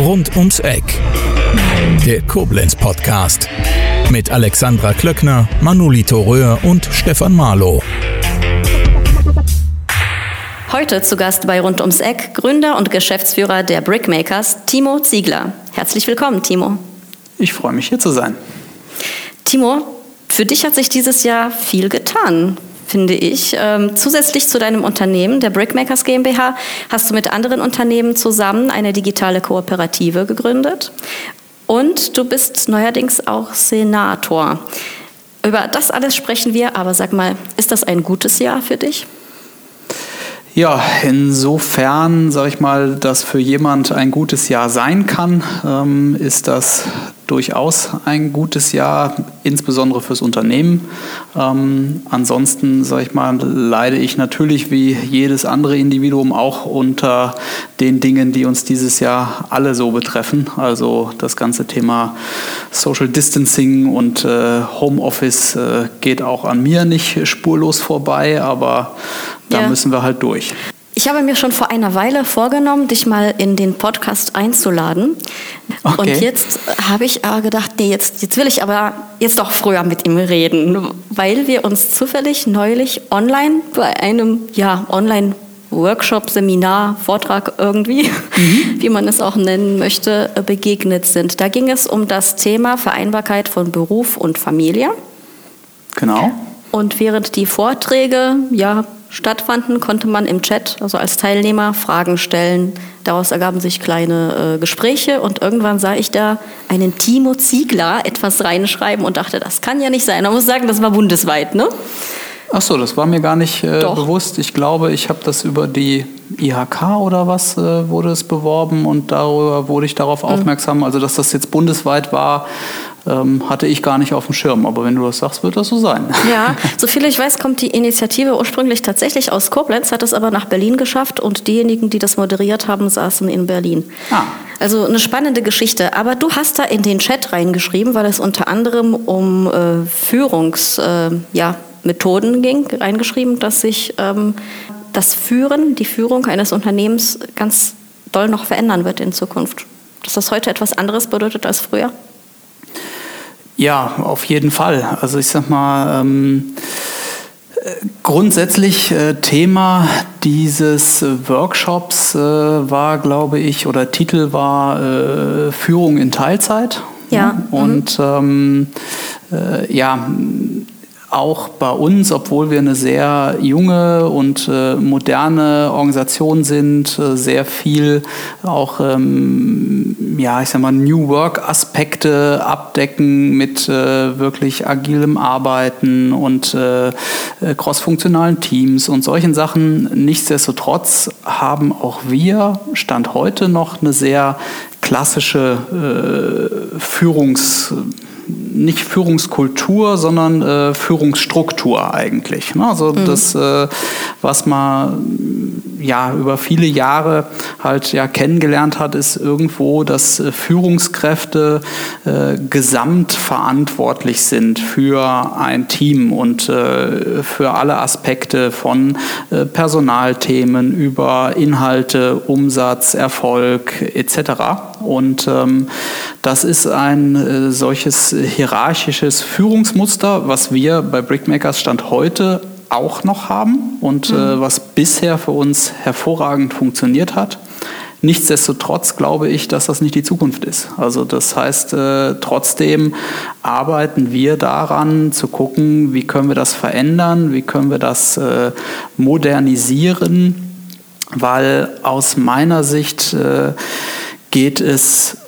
Rund ums Eck. Der Koblenz Podcast. Mit Alexandra Klöckner, Manolito Röhr und Stefan Marlow. Heute zu Gast bei Rund ums Eck Gründer und Geschäftsführer der Brickmakers, Timo Ziegler. Herzlich willkommen, Timo. Ich freue mich, hier zu sein. Timo, für dich hat sich dieses Jahr viel getan finde ich. Ähm, zusätzlich zu deinem Unternehmen, der Brickmakers GmbH, hast du mit anderen Unternehmen zusammen eine digitale Kooperative gegründet. Und du bist neuerdings auch Senator. Über das alles sprechen wir, aber sag mal, ist das ein gutes Jahr für dich? Ja, insofern, sage ich mal, dass für jemand ein gutes Jahr sein kann, ähm, ist das durchaus ein gutes Jahr, insbesondere fürs Unternehmen. Ähm, ansonsten, sage ich mal, leide ich natürlich wie jedes andere Individuum auch unter den Dingen, die uns dieses Jahr alle so betreffen. Also das ganze Thema Social Distancing und äh, Homeoffice äh, geht auch an mir nicht spurlos vorbei, aber da ja. müssen wir halt durch. Ich habe mir schon vor einer Weile vorgenommen, dich mal in den Podcast einzuladen. Okay. Und jetzt habe ich aber gedacht, nee, jetzt, jetzt will ich aber jetzt doch früher mit ihm reden, weil wir uns zufällig neulich online bei einem ja, online Workshop, Seminar, Vortrag irgendwie, mhm. wie man es auch nennen möchte, begegnet sind. Da ging es um das Thema Vereinbarkeit von Beruf und Familie. Genau. Und während die Vorträge ja stattfanden, konnte man im Chat, also als Teilnehmer, Fragen stellen. Daraus ergaben sich kleine äh, Gespräche und irgendwann sah ich da einen Timo Ziegler etwas reinschreiben und dachte, das kann ja nicht sein. Man muss sagen, das war bundesweit, ne? Ach so, das war mir gar nicht äh, bewusst. Ich glaube, ich habe das über die IHK oder was äh, wurde es beworben und darüber wurde ich darauf mhm. aufmerksam. Also, dass das jetzt bundesweit war, ähm, hatte ich gar nicht auf dem Schirm. Aber wenn du das sagst, wird das so sein. Ja, soviel ich weiß, kommt die Initiative ursprünglich tatsächlich aus Koblenz, hat es aber nach Berlin geschafft und diejenigen, die das moderiert haben, saßen in Berlin. Ah. Also eine spannende Geschichte. Aber du hast da in den Chat reingeschrieben, weil es unter anderem um äh, Führungsmethoden äh, ja, ging, reingeschrieben, dass sich ähm, das Führen, die Führung eines Unternehmens ganz doll noch verändern wird in Zukunft. Dass das heute etwas anderes bedeutet als früher? Ja, auf jeden Fall. Also ich sag mal, ähm, grundsätzlich äh, Thema dieses Workshops äh, war, glaube ich, oder Titel war äh, Führung in Teilzeit. Ja. Und mhm. ähm, äh, ja, auch bei uns, obwohl wir eine sehr junge und äh, moderne Organisation sind, äh, sehr viel auch, ähm, ja, ich sag mal, New Work Aspekte abdecken mit äh, wirklich agilem Arbeiten und äh, äh, crossfunktionalen Teams und solchen Sachen. Nichtsdestotrotz haben auch wir, Stand heute, noch eine sehr klassische äh, Führungs- nicht Führungskultur, sondern äh, Führungsstruktur eigentlich. Ne? Also mhm. das, äh, was man ja über viele Jahre halt ja kennengelernt hat, ist irgendwo, dass äh, Führungskräfte äh, gesamt verantwortlich sind für ein Team und äh, für alle Aspekte von äh, Personalthemen über Inhalte, Umsatz, Erfolg etc. Und ähm, das ist ein solches hierarchisches Führungsmuster, was wir bei Brickmakers Stand heute auch noch haben und äh, mhm. äh, was bisher für uns hervorragend funktioniert hat. Nichtsdestotrotz glaube ich, dass das nicht die Zukunft ist. Also das heißt, äh, trotzdem arbeiten wir daran zu gucken, wie können wir das verändern, wie können wir das äh, modernisieren, weil aus meiner Sicht äh, geht es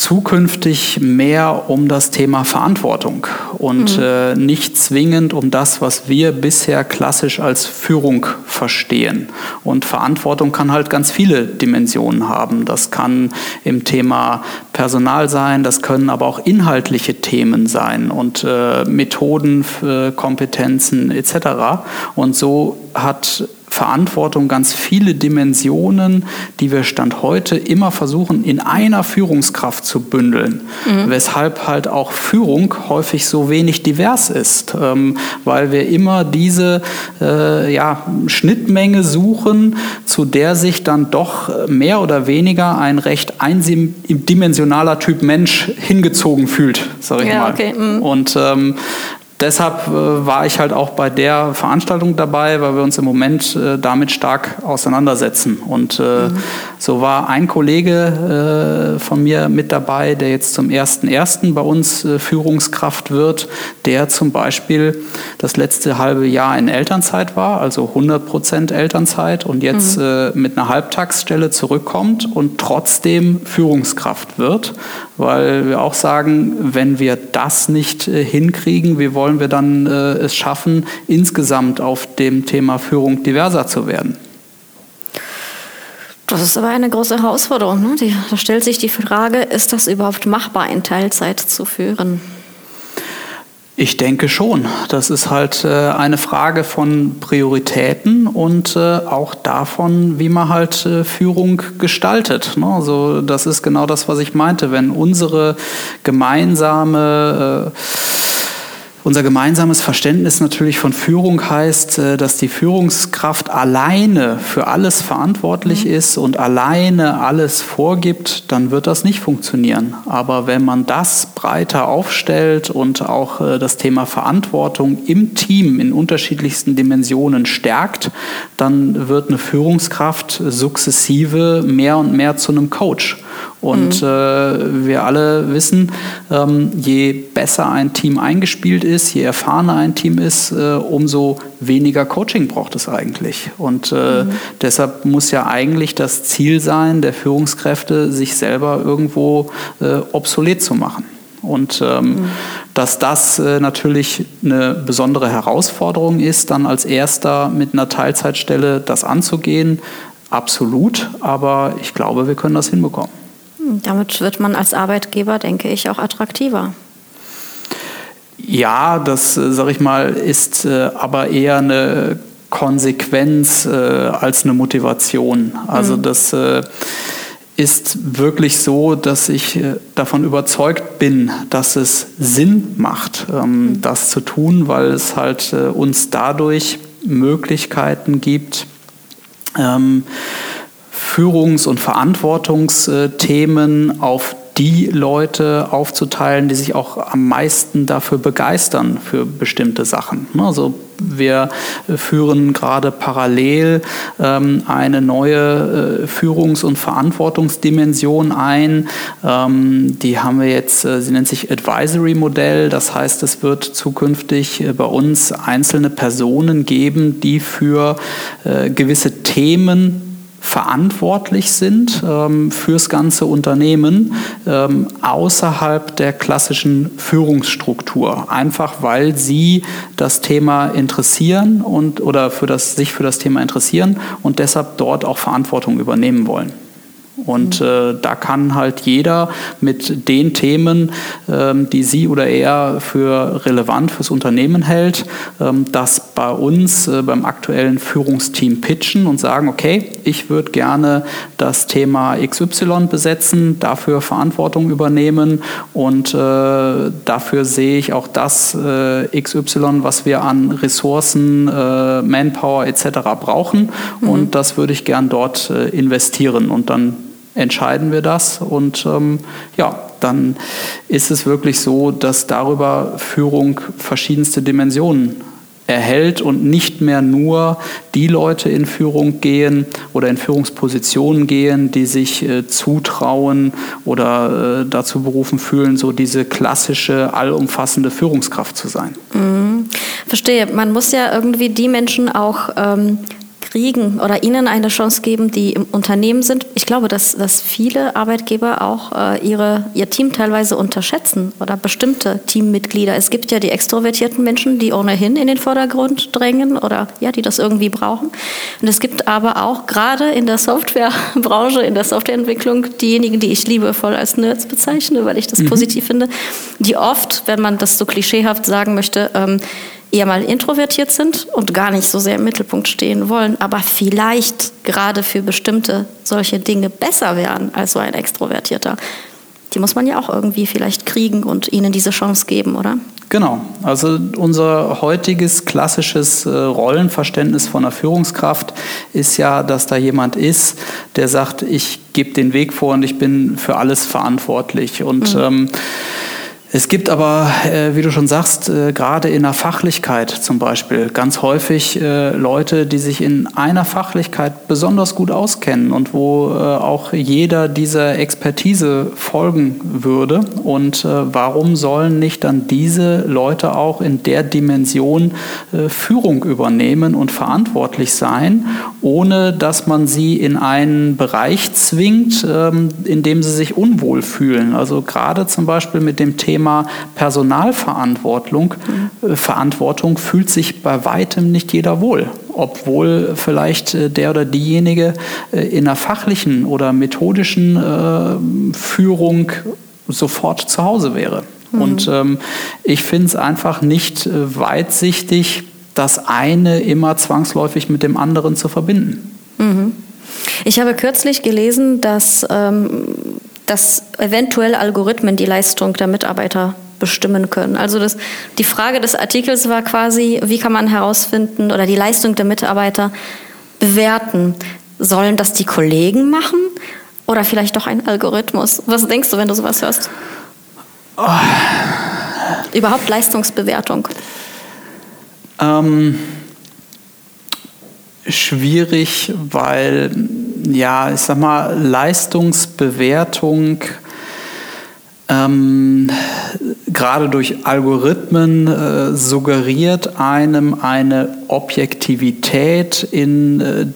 zukünftig mehr um das Thema Verantwortung und mhm. äh, nicht zwingend um das, was wir bisher klassisch als Führung verstehen. Und Verantwortung kann halt ganz viele Dimensionen haben. Das kann im Thema Personal sein, das können aber auch inhaltliche Themen sein und äh, Methoden, äh, Kompetenzen etc. Und so hat Verantwortung ganz viele Dimensionen, die wir Stand heute immer versuchen, in einer Führungskraft zu bündeln. Mhm. Weshalb halt auch Führung häufig so wenig divers ist, ähm, weil wir immer diese äh, ja, Schnittmenge suchen, zu der sich dann doch mehr oder weniger ein recht eindimensionaler Typ Mensch hingezogen fühlt, sage ich ja, mal. Okay. Mhm. Und ähm, deshalb äh, war ich halt auch bei der Veranstaltung dabei, weil wir uns im Moment äh, damit stark auseinandersetzen. Und äh, mhm. so war ein Kollege von mir mit dabei, der jetzt zum 1.1. bei uns Führungskraft wird, der zum Beispiel das letzte halbe Jahr in Elternzeit war, also 100 Prozent Elternzeit und jetzt mhm. Mit einer Halbtagsstelle zurückkommt und trotzdem Führungskraft wird, weil wir auch sagen, wenn wir das nicht hinkriegen, wir wollen wollen wir dann äh, es schaffen, insgesamt auf dem Thema Führung diverser zu werden? Das ist aber eine große Herausforderung. Ne? Die, da stellt sich die Frage, ist das überhaupt machbar, in Teilzeit zu führen? Ich denke schon. Das ist halt äh, eine Frage von Prioritäten und äh, auch davon, wie man halt äh, Führung gestaltet. Ne? Also das ist genau das, was ich meinte. Wenn unsere gemeinsame unser gemeinsames Verständnis natürlich von Führung heißt, äh, dass die Führungskraft alleine für alles verantwortlich mhm. ist und alleine alles vorgibt, dann wird das nicht funktionieren. Aber wenn man das breiter aufstellt und auch äh, das Thema Verantwortung im Team in unterschiedlichsten Dimensionen stärkt, dann wird eine Führungskraft sukzessive mehr und mehr zu einem Coach. Und mhm. äh, wir alle wissen, ähm, je besser ein Team eingespielt ist, je erfahrener ein Team ist, äh, umso weniger Coaching braucht es eigentlich. Und äh, mhm. deshalb muss ja eigentlich das Ziel sein, der Führungskräfte, sich selber irgendwo äh, obsolet zu machen. Und ähm, mhm. dass das äh, natürlich eine besondere Herausforderung ist, dann als erster mit einer Teilzeitstelle das anzugehen, absolut. Aber ich glaube, wir können das hinbekommen. Damit wird man als Arbeitgeber, denke ich, auch attraktiver. Ja, das, äh, sage ich mal, ist äh, aber eher eine Konsequenz äh, als eine Motivation. Also mhm. das ist wirklich so, dass ich davon überzeugt bin, dass es Sinn macht, ähm, mhm. das zu tun, weil es halt uns dadurch Möglichkeiten gibt, ähm, Führungs- und Verantwortungsthemen auf die Leute aufzuteilen, die sich auch am meisten dafür begeistern für bestimmte Sachen. Also wir führen gerade parallel ähm, eine neue äh, Führungs- und Verantwortungsdimension ein. Ähm, die haben wir jetzt, äh, sie nennt sich Advisory Modell. Das heißt, es wird zukünftig äh, bei uns einzelne Personen geben, die für äh, gewisse Themen verantwortlich sind ähm, fürs ganze Unternehmen ähm, außerhalb der klassischen Führungsstruktur. Einfach weil sie das Thema interessieren und oder für das, sich für das Thema interessieren und deshalb dort auch Verantwortung übernehmen wollen. Und äh, da kann halt jeder mit den Themen, ähm, die sie oder er für relevant fürs Unternehmen hält, ähm, das bei uns äh, beim aktuellen Führungsteam pitchen und sagen, okay, ich würde gerne das Thema XY besetzen, dafür Verantwortung übernehmen und äh, dafür sehe ich auch das äh, XY, was wir an Ressourcen, äh, Manpower etc. brauchen mhm. und das würde ich gern dort äh, investieren und dann entscheiden wir das und ähm, ja, dann ist es wirklich so, dass darüber Führung verschiedenste Dimensionen erhält und nicht mehr nur die Leute in Führung gehen oder in Führungspositionen gehen, die sich äh, zutrauen oder äh, dazu berufen fühlen, so diese klassische, allumfassende Führungskraft zu sein. Mhm. Verstehe. Man muss ja irgendwie die Menschen auch ähm, kriegen oder ihnen eine Chance geben, die im Unternehmen sind. Ich glaube, dass, dass viele Arbeitgeber auch äh, ihre, ihr Team teilweise unterschätzen oder bestimmte Teammitglieder. Es gibt ja die extrovertierten Menschen, die ohnehin in den Vordergrund drängen oder ja, die das irgendwie brauchen. Und es gibt aber auch gerade in der Softwarebranche, in der Softwareentwicklung, diejenigen, die ich liebevoll als Nerds bezeichne, weil ich das mhm. positiv finde, die oft, wenn man das so klischeehaft sagen möchte, ähm, eher mal introvertiert sind und gar nicht so sehr im Mittelpunkt stehen wollen, aber vielleicht gerade für bestimmte solche Dinge besser wären als so ein Extrovertierter. Die muss man ja auch irgendwie vielleicht kriegen und ihnen diese Chance geben, oder? Genau. Also unser heutiges klassisches äh, Rollenverständnis von einer Führungskraft ist ja, dass da jemand ist, der sagt, ich gebe den Weg vor und ich bin für alles verantwortlich. Und mhm. ähm, es gibt aber, äh, wie du schon sagst, äh, gerade in der Fachlichkeit zum Beispiel ganz häufig äh, Leute, die sich in einer Fachlichkeit besonders gut auskennen und wo äh, auch jeder dieser Expertise folgen würde. Und äh, warum sollen nicht dann diese Leute auch in der Dimension äh, Führung übernehmen und verantwortlich sein, ohne dass man sie in einen Bereich zwingt, ähm, in dem sie sich unwohl fühlen? Also gerade zum Beispiel mit dem Thema Thema Personalverantwortung mhm. Verantwortung fühlt sich bei weitem nicht jeder wohl, obwohl vielleicht äh, der oder diejenige äh, in einer fachlichen oder methodischen Führung sofort zu Hause wäre. Mhm. Und ähm, ich finde es einfach nicht weitsichtig, das eine immer zwangsläufig mit dem anderen zu verbinden. Mhm. Ich habe kürzlich gelesen, dass ähm, dass eventuell Algorithmen die Leistung der Mitarbeiter bestimmen können. Also das, die Frage des Artikels war quasi, wie kann man herausfinden oder die Leistung der Mitarbeiter bewerten? Sollen das die Kollegen machen oder vielleicht doch ein Algorithmus? Was denkst du, wenn du sowas hörst? Oh. Überhaupt Leistungsbewertung? Ähm, schwierig, weil ja, ich sag mal, Leistungsbewertung ähm, gerade durch Algorithmen äh, suggeriert einem eine Objektivität in äh,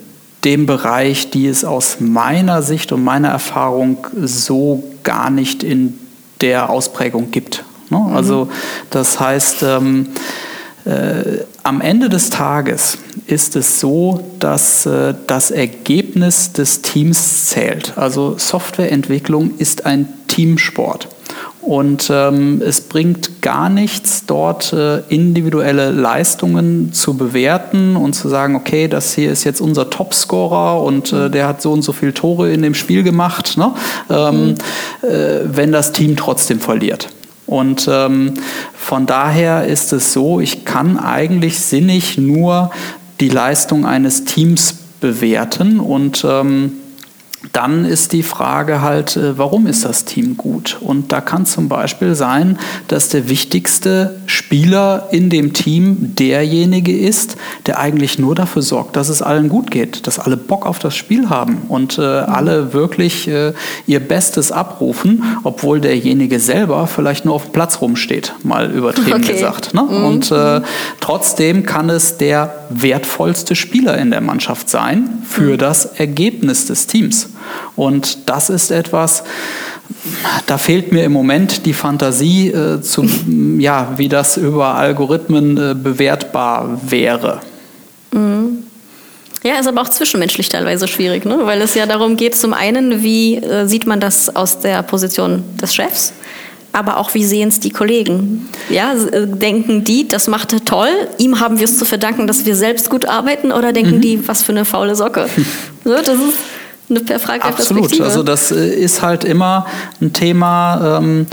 dem Bereich, die es aus meiner Sicht und meiner Erfahrung so gar nicht in der Ausprägung gibt. Ne? Mhm. Also das heißt, ähm, äh, am Ende des Tages ist es so, dass äh, das Ergebnis des Teams zählt. Also Softwareentwicklung ist ein Teamsport. Und ähm, es bringt gar nichts, dort äh, individuelle Leistungen zu bewerten und zu sagen, okay, das hier ist jetzt unser Topscorer und äh, der hat so und so viele Tore in dem Spiel gemacht, ne? ähm, mhm. äh, wenn das Team trotzdem verliert. Und ähm, von daher ist es so, ich kann eigentlich sinnig nur die Leistung eines Teams bewerten und ähm, dann ist die Frage halt, äh, warum ist das Team gut? Und da kann zum Beispiel sein, dass der wichtigste Spieler in dem Team derjenige ist, der eigentlich nur dafür sorgt, dass es allen gut geht, dass alle Bock auf das Spiel haben und äh, alle wirklich äh, ihr Bestes abrufen, obwohl derjenige selber vielleicht nur auf dem Platz rumsteht, mal übertrieben okay. gesagt. Ne? Mhm. Und äh, trotzdem kann es der wertvollste Spieler in der Mannschaft sein für mhm. das Ergebnis des Teams. Und das ist etwas, da fehlt mir im Moment die Fantasie, äh, zu, ja, wie das über Algorithmen äh, bewertbar wäre. Mhm. Ja, ist aber auch zwischenmenschlich teilweise schwierig, ne? weil es ja darum geht, zum einen, wie äh, sieht man das aus der Position des Chefs, aber auch wie sehen es die Kollegen. Ja, äh, denken die, das macht er toll, ihm haben wir es zu verdanken, dass wir selbst gut arbeiten, oder denken mhm. die, was für eine faule Socke? so, das ist eine Frage der Absolut. Also das äh, ist halt immer ein Thema, ähm,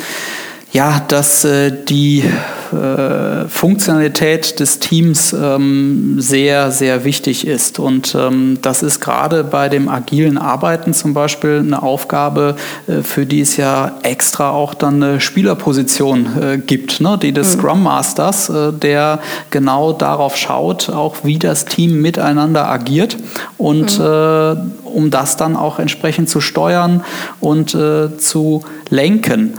ja, dass äh, die äh, Funktionalität des Teams ähm, sehr, sehr wichtig ist. Und ähm, das ist gerade bei dem agilen Arbeiten zum Beispiel eine Aufgabe, äh, für die es ja extra auch dann eine Spielerposition äh, gibt, ne? die des mhm. Scrum Masters, äh, der genau darauf schaut, auch wie das Team miteinander agiert und mhm. Äh, um das dann auch entsprechend zu steuern und äh, zu lenken.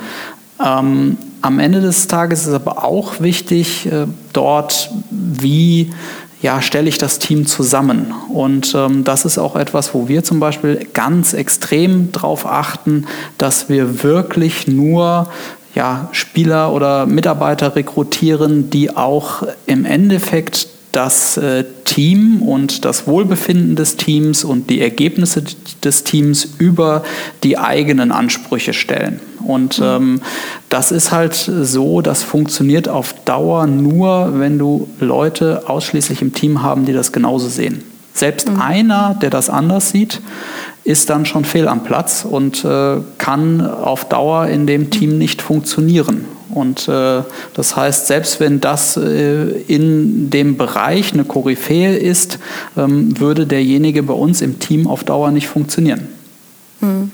Ähm, am Ende des Tages ist aber auch wichtig, äh, dort, wie ja, stelle ich das Team zusammen. Und ähm, das ist auch etwas, wo wir zum Beispiel ganz extrem darauf achten, dass wir wirklich nur ja, Spieler oder Mitarbeiter rekrutieren, die auch im Endeffekt das äh, Team und das Wohlbefinden des Teams und die Ergebnisse des Teams über die eigenen Ansprüche stellen. Und mhm. ähm, das ist halt so, das funktioniert auf Dauer nur, wenn du Leute ausschließlich im Team haben, die das genauso sehen. Selbst mhm. einer, der das anders sieht, ist dann schon fehl am Platz und äh, kann auf Dauer in dem Team nicht funktionieren. Und äh, das heißt, selbst wenn das äh, in dem Bereich eine Koryphäe ist, ähm, würde derjenige bei uns im Team auf Dauer nicht funktionieren. Hm.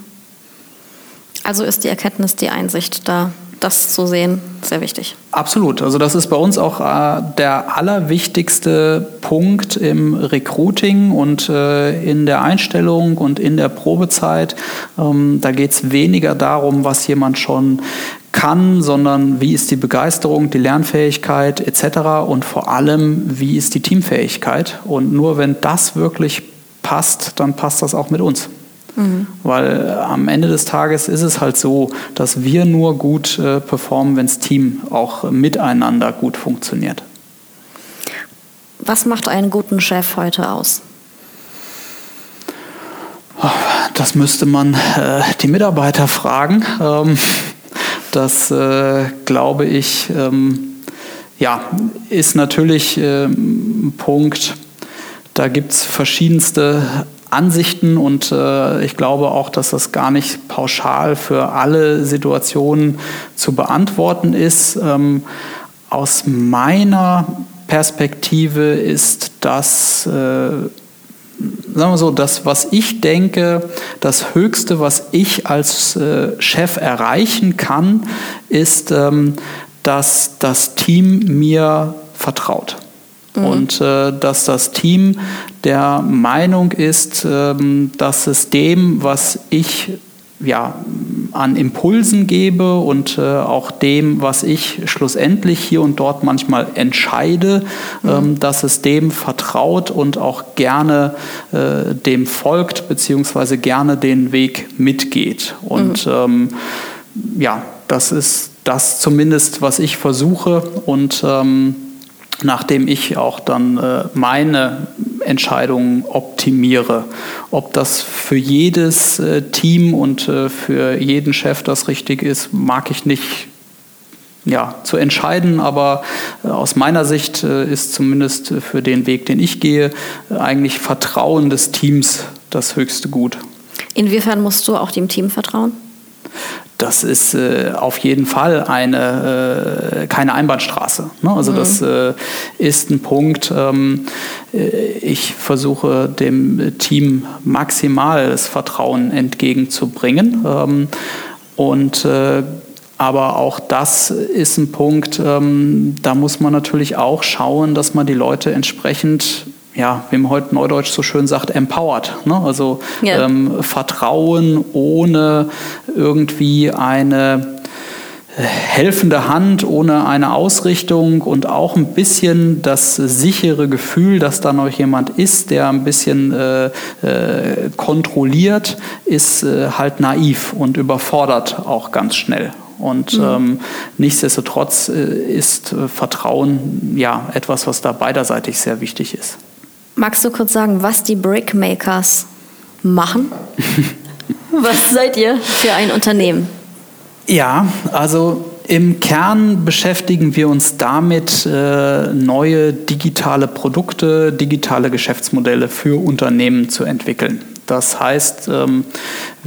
Also ist die Erkenntnis, die Einsicht da das zu sehen, sehr wichtig. Absolut. Also das ist bei uns auch äh, der allerwichtigste Punkt im Recruiting und äh, in der Einstellung und in der Probezeit. Ähm, da geht es weniger darum, was jemand schon kann, sondern wie ist die Begeisterung, die Lernfähigkeit etc. und vor allem, wie ist die Teamfähigkeit. Und nur wenn das wirklich passt, dann passt das auch mit uns. Mhm. Weil äh, am Ende des Tages ist es halt so, dass wir nur gut äh, performen, wenn das Team auch miteinander gut funktioniert. Was macht einen guten Chef heute aus? Das müsste man äh, die Mitarbeiter fragen. Ähm, das äh, glaube ich, ähm, ja, ist natürlich äh, ein Punkt. Da gibt es verschiedenste Ansichten und äh, ich glaube auch, dass das gar nicht pauschal für alle Situationen zu beantworten ist. Ähm, aus meiner Perspektive ist das, äh, sagen wir so, das, was ich denke, das Höchste, was ich als äh, Chef erreichen kann, ist, ähm, dass das Team mir vertraut. Mhm. Und äh, dass das Team der Meinung ist, ähm, dass es dem, was ich ja, an Impulsen gebe und äh, auch dem, was ich schlussendlich hier und dort manchmal entscheide, mhm. ähm, dass es dem vertraut und auch gerne äh, dem folgt, beziehungsweise gerne den Weg mitgeht. Und mhm. ähm, ja, das ist das zumindest, was ich versuche und ähm, nachdem ich auch dann äh, meine Entscheidungen optimiere. Ob das für jedes äh, Team und äh, für jeden Chef das richtig ist, mag ich nicht ja, zu entscheiden, aber äh, aus meiner Sicht äh, ist zumindest für den Weg, den ich gehe, eigentlich Vertrauen des Teams das höchste Gut. Inwiefern musst du auch dem Team vertrauen? Das ist äh, auf jeden Fall eine, äh, keine Einbahnstraße. Ne? Also mhm. das äh, ist ein Punkt. Ähm, äh, ich versuche dem Team maximal das Vertrauen entgegenzubringen. Ähm, und äh, aber auch das ist ein Punkt, ähm, da muss man natürlich auch schauen, dass man die Leute entsprechend ja, wie man heute neudeutsch so schön sagt, empowered. Ne? Also ja. ähm, Vertrauen ohne irgendwie eine äh, helfende Hand, ohne eine Ausrichtung und auch ein bisschen das sichere Gefühl, dass da noch jemand ist, der ein bisschen äh, äh, kontrolliert, ist äh, halt naiv und überfordert auch ganz schnell. Und mhm. ähm, nichtsdestotrotz äh, ist äh, Vertrauen ja etwas, was da beiderseitig sehr wichtig ist. Magst du kurz sagen, was die Brickmakers machen? was seid ihr für ein Unternehmen? Ja, also im Kern beschäftigen wir uns damit, äh, neue digitale Produkte, digitale Geschäftsmodelle für Unternehmen zu entwickeln. Das heißt, ähm,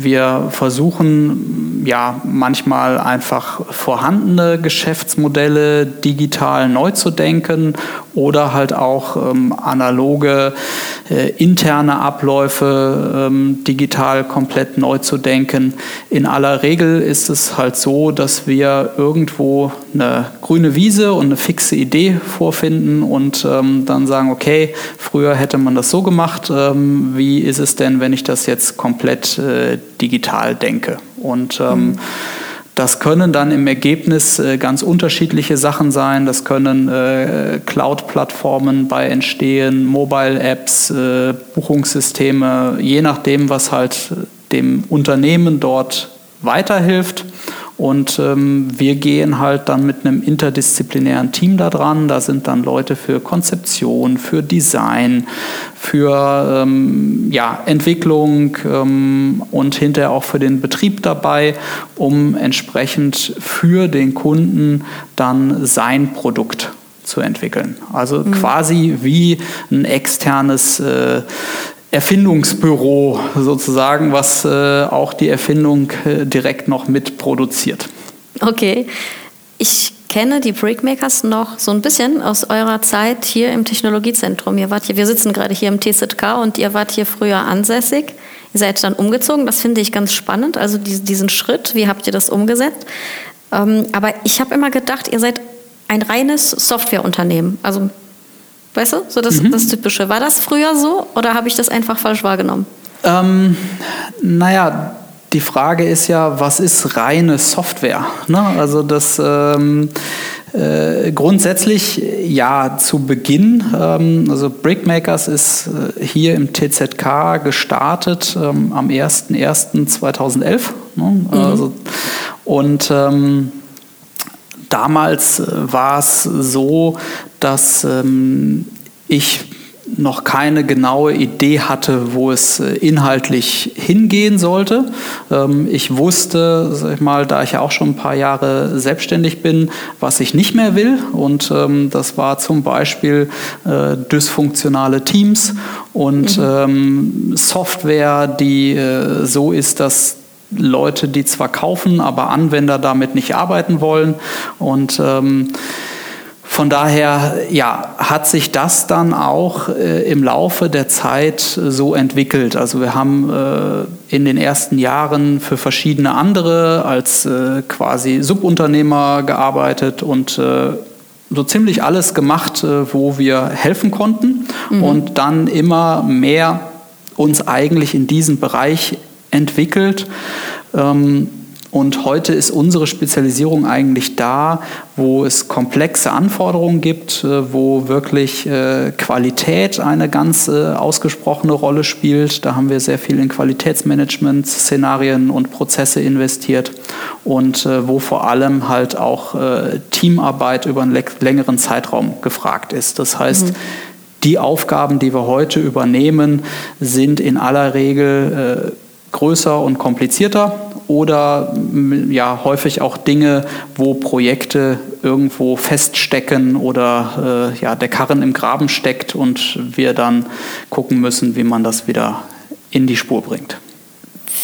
wir versuchen ja manchmal einfach vorhandene Geschäftsmodelle digital neu zu denken oder halt auch ähm, analoge äh, interne Abläufe ähm, digital komplett neu zu denken. In aller Regel ist es halt so, dass wir irgendwo eine grüne Wiese und eine fixe Idee vorfinden und ähm, dann sagen, okay, früher hätte man das so gemacht, ähm, wie ist es denn, wenn ich das jetzt komplett äh, digital denke? Und ähm. Das können dann im Ergebnis äh, ganz unterschiedliche Sachen sein. Das können äh, Cloud-Plattformen bei entstehen, Mobile-Apps, äh, Buchungssysteme, je nachdem, was halt dem Unternehmen dort weiterhilft. Und ähm, wir gehen halt dann mit einem interdisziplinären Team da dran. Da sind dann Leute für Konzeption, für Design, für ähm, ja, Entwicklung ähm, und hinterher auch für den Betrieb dabei, um entsprechend für den Kunden dann sein Produkt zu entwickeln. Also mhm. quasi wie ein externes äh, Erfindungsbüro sozusagen, was äh, auch die Erfindung äh, direkt noch mitproduziert. Okay. Ich kenne die Brickmakers noch so ein bisschen aus eurer Zeit hier im Technologiezentrum. Ihr wart hier, wir sitzen gerade hier im TZK und ihr wart hier früher ansässig. Ihr seid dann umgezogen, das finde ich ganz spannend. Also diesen Schritt, wie habt ihr das umgesetzt? Ähm, aber ich habe immer gedacht, ihr seid ein reines Softwareunternehmen. Also, weißt du, so das, mhm. das Typische. War das früher so oder habe ich das einfach falsch wahrgenommen? Ähm, naja, die Frage ist ja, was ist reine Software? Ne? Also das ähm, äh, grundsätzlich ja zu Beginn, ähm, also Brickmakers ist äh, hier im TZK gestartet ähm, am 01.01.2011. Ne? Mhm. Also, und ähm, damals äh, war es so, dass ähm, ich noch keine genaue Idee hatte, wo es äh, inhaltlich hingehen sollte. Ähm, ich wusste, sag ich mal, da ich ja auch schon ein paar Jahre selbstständig bin, was ich nicht mehr will. Und ähm, das war zum Beispiel äh, dysfunktionale Teams und mhm. Software, die so ist, dass Leute, die zwar kaufen, aber Anwender damit nicht arbeiten wollen. Und ähm, von daher ja, hat sich das dann auch äh, im Laufe der Zeit so entwickelt. Also wir haben äh, in den ersten Jahren für verschiedene andere als äh, quasi Subunternehmer gearbeitet und äh, so ziemlich alles gemacht, äh, wo wir helfen konnten mhm. und dann immer mehr uns eigentlich in diesem Bereich entwickelt. Ähm, und heute ist unsere Spezialisierung eigentlich da, wo es komplexe Anforderungen gibt, äh, wo wirklich äh, Qualität eine ganz ausgesprochene Rolle spielt. Da haben wir sehr viel in Qualitätsmanagement, Szenarien und Prozesse investiert und äh, wo vor allem halt auch Teamarbeit über einen längeren Zeitraum gefragt ist. Das heißt, mhm. die Aufgaben, die wir heute übernehmen, sind in aller Regel größer und komplizierter oder ja häufig auch Dinge, wo Projekte irgendwo feststecken oder äh, ja, der Karren im Graben steckt und wir dann gucken müssen, wie man das wieder in die Spur bringt.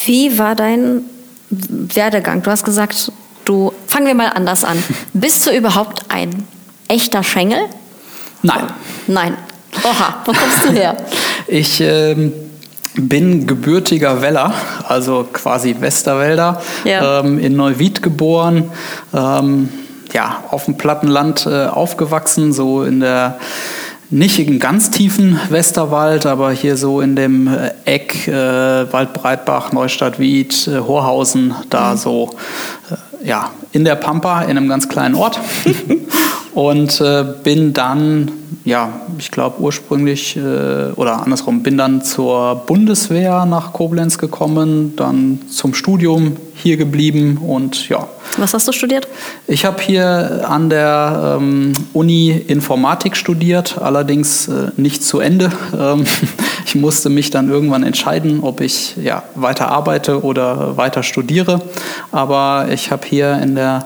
Wie war dein Werdegang? Du hast gesagt, du fangen wir mal anders an. Bist du überhaupt ein echter Schengel? Nein. Nein. Oha, wo kommst du her? ich ähm, bin gebürtiger Weller, also quasi Westerwälder, ja. ähm, in Neuwied geboren, ähm, ja, auf dem Plattenland äh, aufgewachsen, so in der nicht im ganz tiefen Westerwald, aber hier so in dem äh, Eck äh, Waldbreitbach, Neustadt, Wied, äh, Horhausen, da mhm. so äh, ja, in der Pampa, in einem ganz kleinen Ort. und äh, bin dann ja, ich glaube ursprünglich äh, oder andersrum, bin dann zur Bundeswehr nach Koblenz gekommen, dann zum Studium hier geblieben und ja. Was hast du studiert? Ich habe hier an der ähm, Uni Informatik studiert, allerdings äh, nicht zu Ende. Ähm, ich musste mich dann irgendwann entscheiden, ob ich ja, weiter arbeite oder weiter studiere. Aber ich habe hier in der,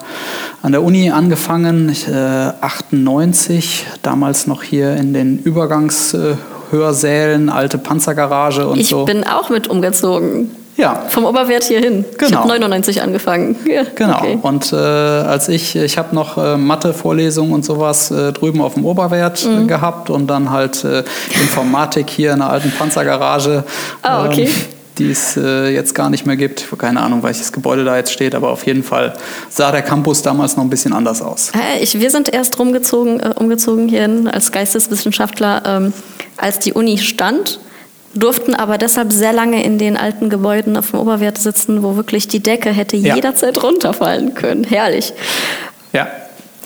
an der Uni angefangen, ich, äh, 98, damals noch hier in den Übergangshörsälen, alte Panzergarage und ich so. Ich bin auch mit umgezogen. Ja. Vom Oberwert hier hin. Genau. Ich habe 99 angefangen. Ja, genau. Okay. Und äh, als ich, ich habe noch äh, Mathe-Vorlesungen und sowas äh, drüben auf dem Oberwert mhm. gehabt und dann halt äh, Informatik hier in der alten Panzergarage. Ah, okay. Ähm, die es äh, jetzt gar nicht mehr gibt. Keine Ahnung, welches Gebäude da jetzt steht, aber auf jeden Fall sah der Campus damals noch ein bisschen anders aus. Ich, wir sind erst rumgezogen, äh, umgezogen hierhin als Geisteswissenschaftler, ähm, als die Uni stand durften aber deshalb sehr lange in den alten Gebäuden auf dem Oberwert sitzen, wo wirklich die Decke hätte ja. jederzeit runterfallen können. Herrlich. Ja.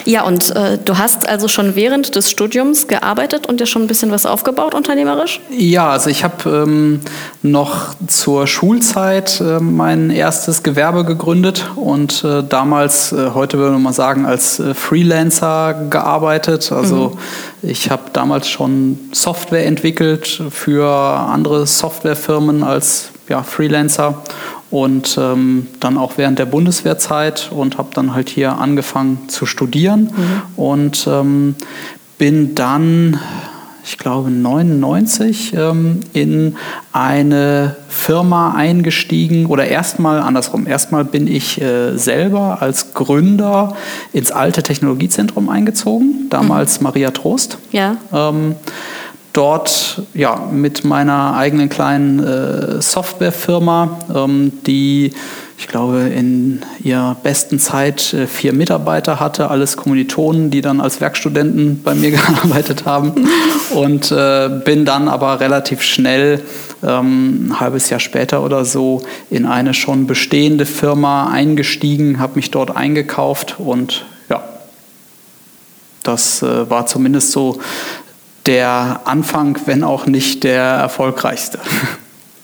Ja, und äh, du hast also schon während des Studiums gearbeitet und dir schon ein bisschen was aufgebaut unternehmerisch? Ja, also ich habe ähm, noch zur Schulzeit äh, mein erstes Gewerbe gegründet und äh, damals, äh, heute würde man sagen, als äh, Freelancer gearbeitet. Also mhm. Ich habe damals schon Software entwickelt für andere Softwarefirmen als ja, Freelancer und ähm, dann auch während der Bundeswehrzeit und habe dann halt hier angefangen zu studieren mhm. und ähm, bin dann, ich glaube 99, ähm, in eine Firma eingestiegen oder erstmal andersrum. Erstmal bin ich äh, selber als Gründer ins alte Technologiezentrum eingezogen, damals mhm. Maria Trost. Ja ähm, dort ja, mit meiner eigenen kleinen äh, Softwarefirma, ähm, die ich glaube in ihrer besten Zeit äh, vier Mitarbeiter hatte, alles Kommilitonen, die dann als Werkstudenten bei mir gearbeitet haben. Und äh, bin dann aber relativ schnell ähm, ein halbes Jahr später oder so in eine schon bestehende Firma eingestiegen, habe mich dort eingekauft und ja, das äh, war zumindest so der Anfang, wenn auch nicht der erfolgreichste.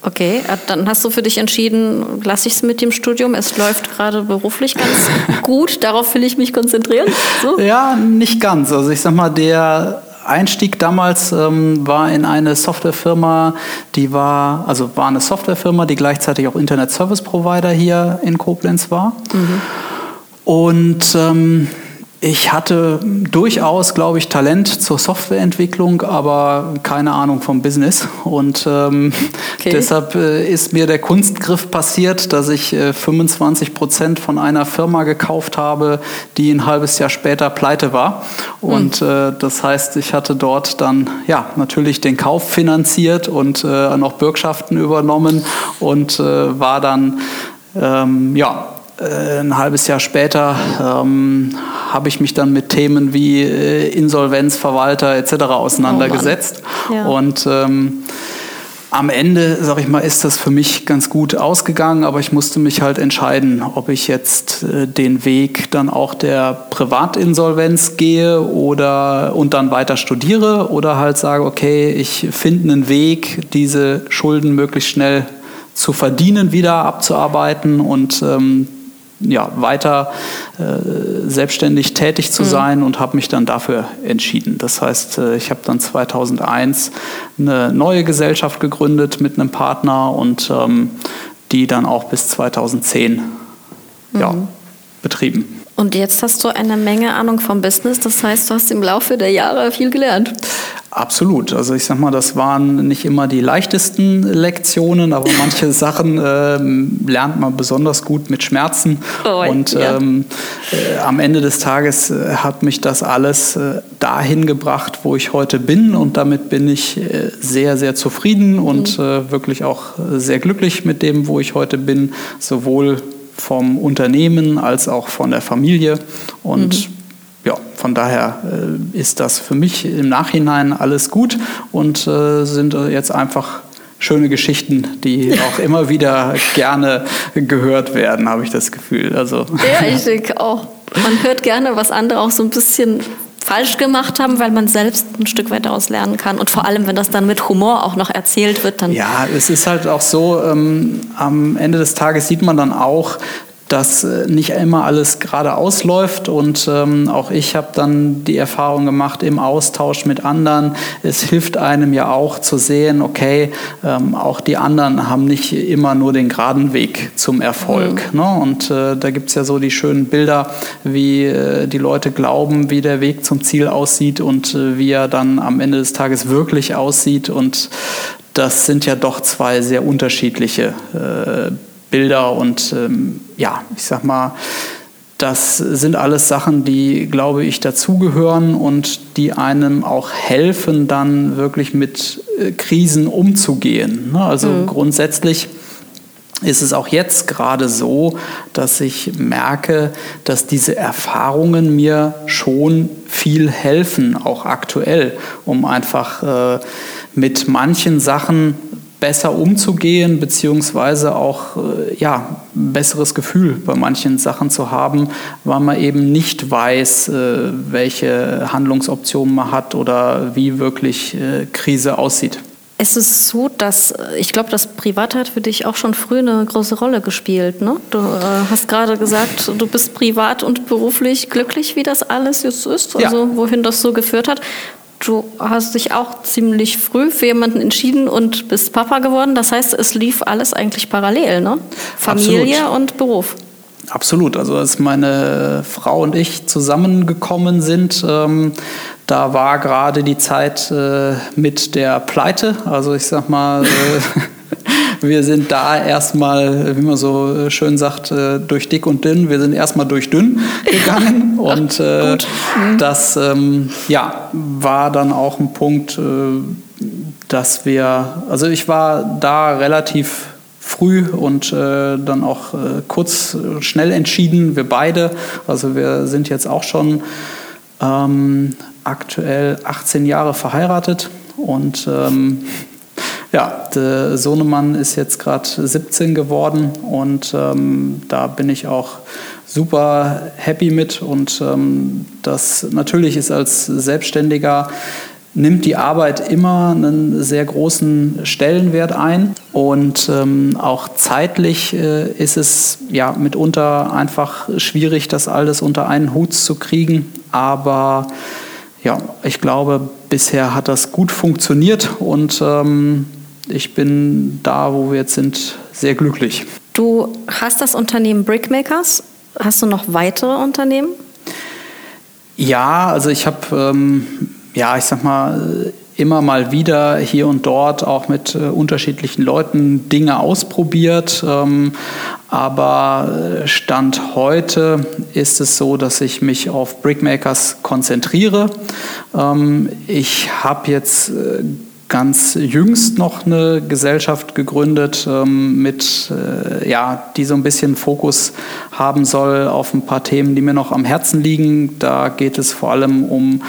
Okay, äh, dann hast du für dich entschieden, lasse ich es mit dem Studium. Es läuft gerade beruflich ganz gut. Darauf will ich mich konzentrieren. So? Ja, nicht ganz. Also ich sag mal, der Einstieg damals ähm, war in eine Softwarefirma, die war, also war eine Softwarefirma, die gleichzeitig auch Internet Service Provider hier in Koblenz war. Mhm. Und ähm, ich hatte durchaus, glaube ich, Talent zur Softwareentwicklung, aber keine Ahnung vom Business. Und ähm, okay. deshalb äh, ist mir der Kunstgriff passiert, dass ich äh, 25 Prozent von einer Firma gekauft habe, die ein halbes Jahr später pleite war. Und mhm. äh, das heißt, ich hatte dort dann ja natürlich den Kauf finanziert und äh, noch Bürgschaften übernommen und äh, war dann ähm, ja ein halbes Jahr später ähm, habe ich mich dann mit Themen wie äh, Insolvenz, Verwalter etc. auseinandergesetzt. Oh ja. Und ähm, am Ende, sag ich mal, ist das für mich ganz gut ausgegangen, aber ich musste mich halt entscheiden, ob ich jetzt äh, den Weg dann auch der Privatinsolvenz gehe oder und dann weiter studiere oder halt sage, okay, ich finde einen Weg, diese Schulden möglichst schnell zu verdienen, wieder abzuarbeiten und ähm, ja, weiter äh, selbstständig tätig zu mhm. sein und habe mich dann dafür entschieden. Das heißt, äh, ich habe dann 2001 eine neue Gesellschaft gegründet mit einem Partner und ähm, die dann auch bis 2010 mhm. ja, betrieben. Und jetzt hast du eine Menge Ahnung vom Business, das heißt, du hast im Laufe der Jahre viel gelernt. Absolut. Also ich sag mal, das waren nicht immer die leichtesten Lektionen, aber manche Sachen äh, lernt man besonders gut mit Schmerzen. Oh, und ja. ähm, äh, am Ende des Tages äh, hat mich das alles äh, dahin gebracht, wo ich heute bin. Und damit bin ich äh, sehr, sehr zufrieden und mhm. Äh, wirklich auch sehr glücklich mit dem, wo ich heute bin, sowohl vom Unternehmen als auch von der Familie. Und mhm ja, von daher äh, ist das für mich im Nachhinein alles gut und äh, sind äh, jetzt einfach schöne Geschichten, die auch immer wieder gerne gehört werden, habe ich das Gefühl. Also. Ja, ich denke auch. Man hört gerne, was andere auch so ein bisschen falsch gemacht haben, weil man selbst ein Stück weit daraus lernen kann. Und vor allem, wenn das dann mit Humor auch noch erzählt wird, dann. Ja, es ist halt auch so, ähm, am Ende des Tages sieht man dann auch, dass äh, nicht immer alles gerade ausläuft und ähm, auch ich habe dann die Erfahrung gemacht im Austausch mit anderen. Es hilft einem ja auch zu sehen, okay, ähm, auch die anderen haben nicht immer nur den geraden Weg zum Erfolg. Mhm. Ne? Und äh, da gibt es ja so die schönen Bilder, wie äh, die Leute glauben, wie der Weg zum Ziel aussieht und äh, wie er dann am Ende des Tages wirklich aussieht. Und das sind ja doch zwei sehr unterschiedliche äh, Bilder und ähm, ja, ich sag mal, das sind alles Sachen, die, glaube ich, dazugehören und die einem auch helfen, dann wirklich mit äh, Krisen umzugehen. Ne? Also mhm. grundsätzlich ist es auch jetzt gerade so, dass ich merke, dass diese Erfahrungen mir schon viel helfen, auch aktuell, um einfach äh, mit manchen Sachen besser umzugehen, beziehungsweise auch äh, ja, ein besseres Gefühl bei manchen Sachen zu haben, weil man eben nicht weiß, äh, welche Handlungsoptionen man hat oder wie wirklich äh, Krise aussieht. Es ist so, dass ich glaube, das Privat hat für dich auch schon früh eine große Rolle gespielt. Ne? Du äh, hast gerade gesagt, du bist privat und beruflich glücklich, wie das alles jetzt ist, also ja. wohin das so geführt hat du hast dich auch ziemlich früh für jemanden entschieden und bist Papa geworden. Das heißt, es lief alles eigentlich parallel, ne? Familie Absolut. und Beruf. Absolut. Also als meine Frau und ich zusammengekommen sind, ähm, da war gerade die Zeit äh, mit der Pleite. Also ich sag mal, äh, wir sind da erstmal, wie man so schön sagt, äh, durch dick und dünn. Wir sind erstmal durch dünn gegangen und äh, mhm. das ähm, ja, war dann auch ein Punkt, äh, dass wir, also ich war da relativ früh und äh, dann auch äh, kurz schnell entschieden, wir beide. Also wir sind jetzt auch schon ähm, aktuell 18 Jahre verheiratet und ähm, ja, der Sohnemann ist jetzt gerade 17 geworden und ähm, da bin ich auch super happy mit und ähm, das natürlich ist als Selbstständiger nimmt die Arbeit immer einen sehr großen Stellenwert ein und ähm, auch zeitlich äh, ist es ja mitunter einfach schwierig, das alles unter einen Hut zu kriegen, aber ja, ich glaube, bisher hat das gut funktioniert und ähm, ich bin da, wo wir jetzt sind, sehr glücklich. Du hast das Unternehmen Brickmakers. Hast du noch weitere Unternehmen? Ja, also ich habe, ähm, ja, ich sag mal, immer mal wieder hier und dort auch mit äh, unterschiedlichen Leuten Dinge ausprobiert. Ähm, aber äh, Stand heute ist es so, dass ich mich auf Brickmakers konzentriere. Ähm, ich habe jetzt äh, ganz jüngst noch eine Gesellschaft gegründet, ähm, mit, äh, ja, die so ein bisschen Fokus haben soll auf ein paar Themen, die mir noch am Herzen liegen. Da geht es vor allem um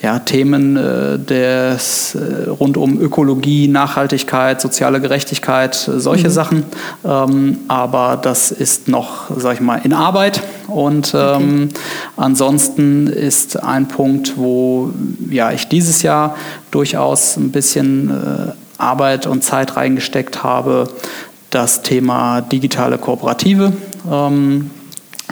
ja, Themen äh, des, äh, rund um Ökologie, Nachhaltigkeit, soziale Gerechtigkeit, äh, solche mhm. Sachen. Ähm, aber das ist noch, sag ich mal, in Arbeit. Und ähm, okay. ansonsten ist ein Punkt, wo ja, ich dieses Jahr durchaus ein bisschen äh, Arbeit und Zeit reingesteckt habe, das Thema digitale Kooperative. Ähm,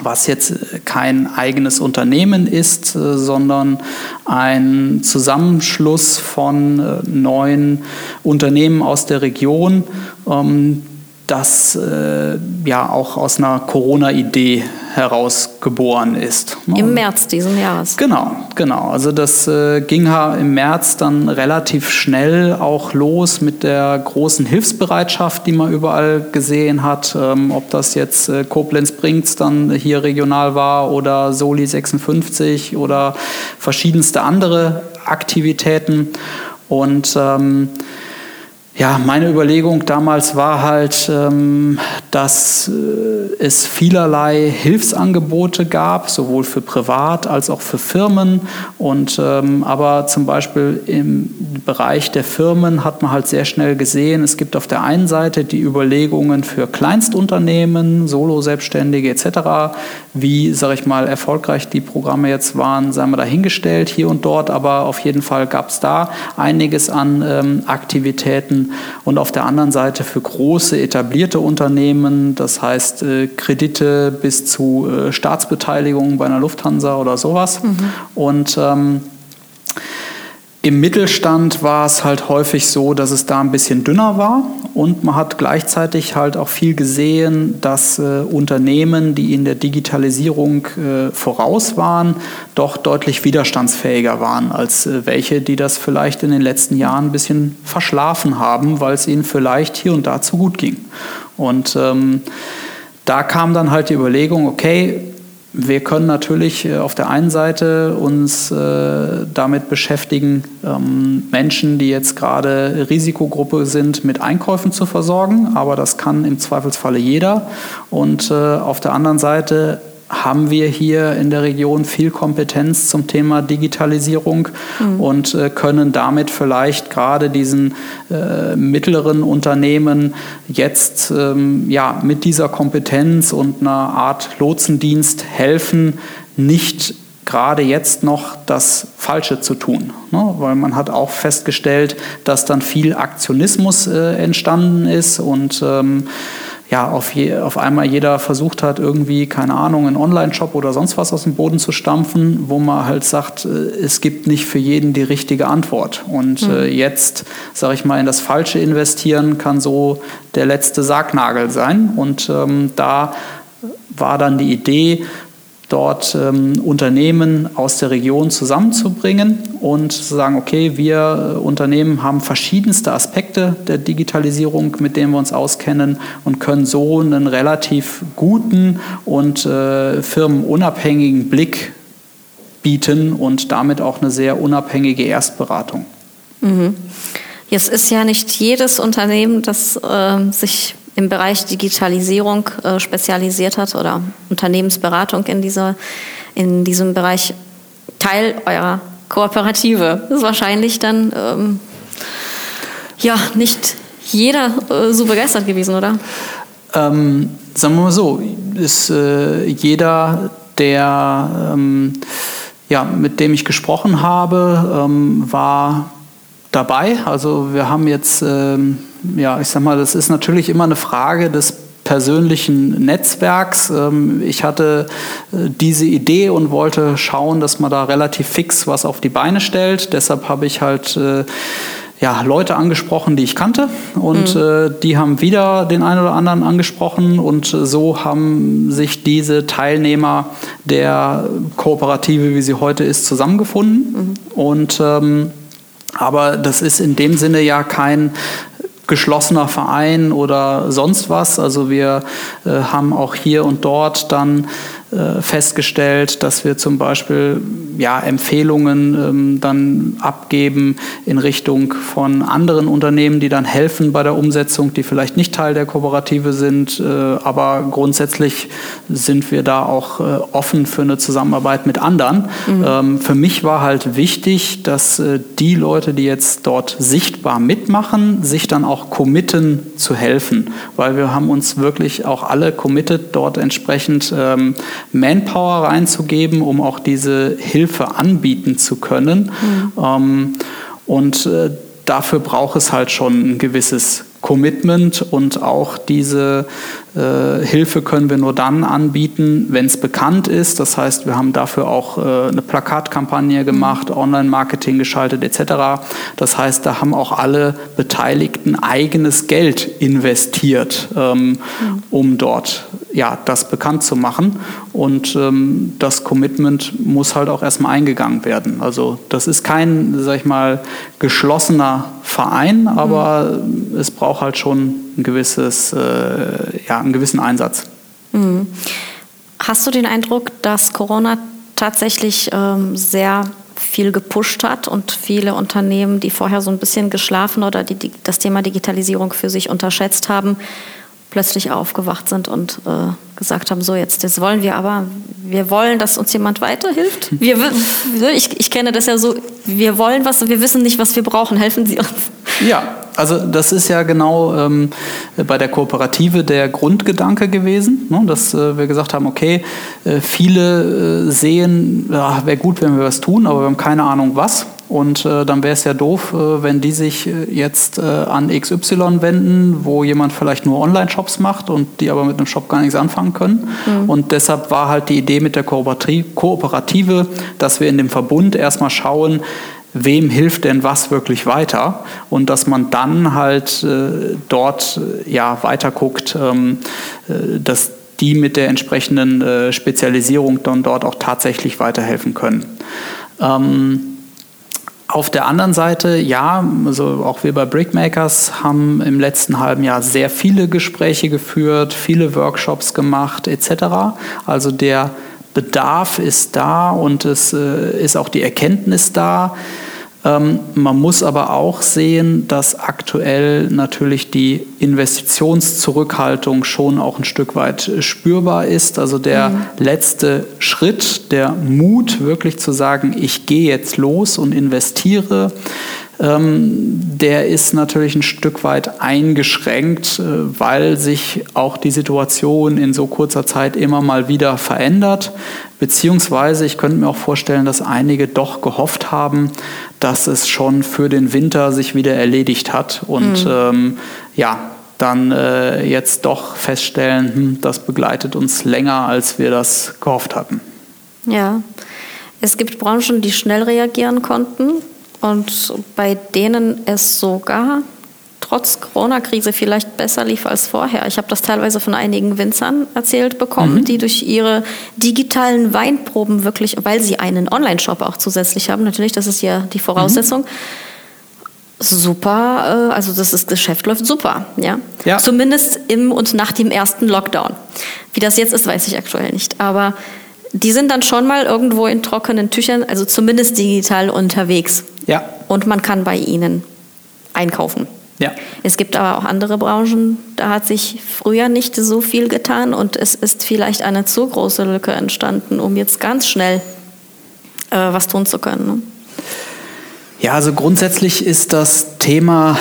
was jetzt kein eigenes Unternehmen ist, äh, sondern ein Zusammenschluss von äh, neuen Unternehmen aus der Region, ähm, das äh, ja auch aus einer Corona-Idee herausgeboren ist. Ne? Im März diesen Jahres. Genau, genau. Also das äh, ging im März dann relativ schnell auch los mit der großen Hilfsbereitschaft, die man überall gesehen hat. Ähm, ob das jetzt äh, Koblenz Brinks dann hier regional war oder Soli 56 oder verschiedenste andere Aktivitäten. Und ähm, ja, meine Überlegung damals war halt, ähm, dass äh, es vielerlei Hilfsangebote gab, sowohl für Privat als auch für Firmen. Und ähm, aber zum Beispiel im Bereich der Firmen hat man halt sehr schnell gesehen, es gibt auf der einen Seite die Überlegungen für Kleinstunternehmen, Solo-Selbstständige etc. Wie, sage ich mal, erfolgreich die Programme jetzt waren, sei mal dahingestellt hier und dort. Aber auf jeden Fall gab es da einiges an ähm, Und auf der anderen Seite für große etablierte Unternehmen, das heißt äh, Kredite bis zu äh, Staatsbeteiligung bei einer Lufthansa oder sowas. Mhm. Und ähm, im Mittelstand war es halt häufig so, dass es da ein bisschen dünner war und man hat gleichzeitig halt auch viel gesehen, dass äh, Unternehmen, die in der Digitalisierung äh, voraus waren, doch deutlich widerstandsfähiger waren als äh, welche, die das vielleicht in den letzten Jahren ein bisschen verschlafen haben, weil es ihnen vielleicht hier und da zu gut ging. Und ähm, da kam dann halt die Überlegung, okay, wir können natürlich äh, auf der einen Seite uns äh, damit beschäftigen, ähm, Menschen, die jetzt gerade Risikogruppe sind, mit Einkäufen zu versorgen, aber das kann im Zweifelsfalle jeder. Und äh, auf der anderen Seite haben wir hier in der Region viel Kompetenz zum Thema Digitalisierung mhm. und äh, können damit vielleicht gerade diesen äh, mittleren Unternehmen jetzt ähm, ja, mit dieser Kompetenz und einer Art Lotsendienst helfen, nicht gerade jetzt noch das Falsche zu tun. Ne? Weil man hat auch festgestellt, dass dann viel Aktionismus äh, entstanden ist und ähm, ja, auf, je, auf einmal jeder versucht hat, irgendwie, keine Ahnung, einen Online-Shop oder sonst was aus dem Boden zu stampfen, wo man halt sagt, äh, es gibt nicht für jeden die richtige Antwort. Und mhm. äh, jetzt, sage ich mal, in das Falsche investieren kann so der letzte Sargnagel sein. Und ähm, da war dann die Idee, dort ähm, Unternehmen aus der Region zusammenzubringen und zu sagen, okay, wir äh, Unternehmen haben verschiedenste Aspekte der Digitalisierung, mit denen wir uns auskennen und können so einen relativ guten und äh, firmenunabhängigen Blick bieten und damit auch eine sehr unabhängige Erstberatung. Mhm. Jetzt ist ja nicht jedes Unternehmen, das äh, sich im Bereich Digitalisierung äh, spezialisiert hat oder Unternehmensberatung in, dieser, in diesem Bereich Teil eurer Kooperative. Das ist wahrscheinlich dann ähm, ja nicht jeder äh, so begeistert gewesen, oder? Ähm, sagen wir mal so, ist äh, jeder, der ähm, ja, mit dem ich gesprochen habe, ähm, war dabei. Also wir haben jetzt, ähm, ja, ich sag mal, das ist natürlich immer eine Frage des persönlichen Netzwerks. Ähm, ich hatte äh, diese Idee und wollte schauen, dass man da relativ fix was auf die Beine stellt. Deshalb habe ich halt äh, ja, Leute angesprochen, die ich kannte und mhm. äh, die haben wieder den einen oder anderen angesprochen und so haben sich diese Teilnehmer der Kooperative, wie sie heute ist, zusammengefunden mhm. und ähm, aber das ist in dem Sinne ja kein geschlossener Verein oder sonst was. Also wir äh, haben auch hier und dort dann festgestellt, dass wir zum Beispiel ja, Empfehlungen ähm, dann abgeben in Richtung von anderen Unternehmen, die dann helfen bei der Umsetzung, die vielleicht nicht Teil der Kooperative sind. Äh, aber grundsätzlich sind wir da auch äh, offen für eine Zusammenarbeit mit anderen. Mhm. Ähm, für mich war halt wichtig, dass äh, die Leute, die jetzt dort sichtbar mitmachen, sich dann auch committen zu helfen, weil wir haben uns wirklich auch alle committed, dort entsprechend ähm, Manpower reinzugeben, um auch diese Hilfe anbieten zu können. Mhm. Ähm, und äh, dafür braucht es halt schon ein gewisses Commitment und auch diese Hilfe können wir nur dann anbieten, wenn es bekannt ist. Das heißt, wir haben dafür auch äh, eine Plakatkampagne gemacht, Online-Marketing geschaltet etc. Das heißt, da haben auch alle Beteiligten eigenes Geld investiert, ähm, um dort ja, das bekannt zu machen. Und ähm, das Commitment muss halt auch erstmal eingegangen werden. Also das ist kein, sag ich mal, geschlossener Verein, aber mhm. es braucht halt schon ein gewisses, äh, ja, einen gewissen Einsatz. Mhm. Hast du den Eindruck, dass Corona tatsächlich ähm, sehr viel gepusht hat und viele Unternehmen, die vorher so ein bisschen geschlafen oder die, die, das Thema Digitalisierung für sich unterschätzt haben, plötzlich aufgewacht sind und äh, gesagt haben, so jetzt, das wollen wir aber, wir wollen, dass uns jemand weiterhilft. Wir, ich, ich kenne das ja so, wir wollen was und wir wissen nicht, was wir brauchen, helfen Sie uns. Ja, also das ist ja genau ähm, bei der Kooperative der Grundgedanke gewesen, ne, dass äh, wir gesagt haben, okay, äh, viele äh, sehen, ja, wäre gut, wenn wir was tun, aber wir haben keine Ahnung was. Und äh, dann wäre es ja doof, äh, wenn die sich äh, jetzt an XY wenden, wo jemand vielleicht nur Online-Shops macht und die aber mit einem Shop gar nichts anfangen können. Mhm. Und deshalb war halt die Idee mit der Kooperative, dass wir in dem Verbund erstmal schauen, wem hilft denn was wirklich weiter und dass man dann halt äh, dort äh, ja weiter guckt, ähm, äh, dass die mit der entsprechenden äh, Spezialisierung dann dort auch tatsächlich weiterhelfen können. Ähm, auf der anderen Seite, ja, also auch wir bei Brickmakers haben im letzten halben Jahr sehr viele Gespräche geführt, viele Workshops gemacht etc. Also der Bedarf ist da und es äh, ist auch die Erkenntnis da. Ähm, man muss aber auch sehen, dass aktuell natürlich die Investitionszurückhaltung schon auch ein Stück weit spürbar ist. Also der mhm. letzte Schritt, der Mut, wirklich zu sagen, ich gehe jetzt los und investiere, ähm, der ist natürlich ein Stück weit eingeschränkt, äh, weil sich auch die Situation in so kurzer Zeit immer mal wieder verändert. Beziehungsweise ich könnte mir auch vorstellen, dass einige doch gehofft haben, dass es schon für den Winter sich wieder erledigt hat und mhm. ähm, ja, dann äh, jetzt doch feststellen, hm, das begleitet uns länger, als wir das gehofft hatten. Ja, es gibt Branchen, die schnell reagieren konnten und bei denen es sogar trotz Corona-Krise vielleicht besser lief als vorher. Ich habe das teilweise von einigen Winzern erzählt bekommen, mhm. die durch ihre digitalen Weinproben wirklich, weil sie einen Online-Shop auch zusätzlich haben, natürlich, das ist ja die Voraussetzung. Mhm. Super, äh, also das, ist, Geschäft läuft super, ja? ja. Zumindest im und nach dem ersten Lockdown. Wie das jetzt ist, weiß ich aktuell nicht. Aber die sind dann schon mal irgendwo in trockenen Tüchern, also zumindest digital unterwegs. Ja. Und man kann bei ihnen einkaufen. Ja. Es gibt aber auch andere Branchen, da hat sich früher nicht so viel getan und es ist vielleicht eine zu große Lücke entstanden, um jetzt ganz schnell äh, was tun zu können. Ne? Ja, also grundsätzlich ist das Thema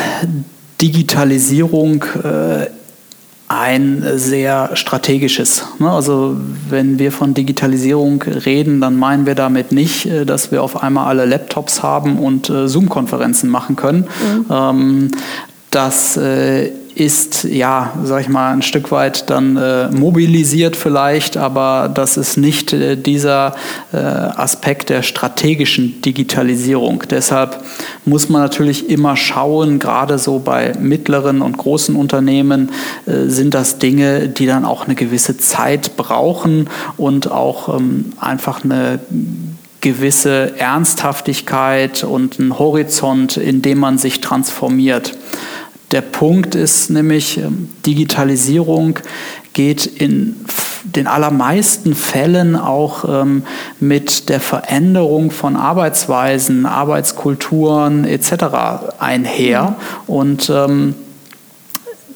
Digitalisierung äh, ein sehr strategisches. Ne? Also wenn wir von Digitalisierung reden, dann meinen wir damit nicht, äh, dass wir auf einmal alle Laptops haben und äh, Zoom-Konferenzen machen können. Mhm. Ähm, das ist ja, sag ich mal, ein Stück weit dann äh, mobilisiert vielleicht, aber das ist nicht äh, dieser äh, Aspekt der strategischen Digitalisierung. Deshalb muss man natürlich immer schauen, gerade so bei mittleren und großen Unternehmen äh, sind das Dinge, die dann auch eine gewisse Zeit brauchen und auch ähm, einfach eine gewisse Ernsthaftigkeit und einen Horizont, in dem man sich transformiert. Der Punkt ist nämlich, ähm, Digitalisierung geht in den allermeisten Fällen auch ähm, mit der Veränderung von Arbeitsweisen, Arbeitskulturen etc. einher. Und ähm,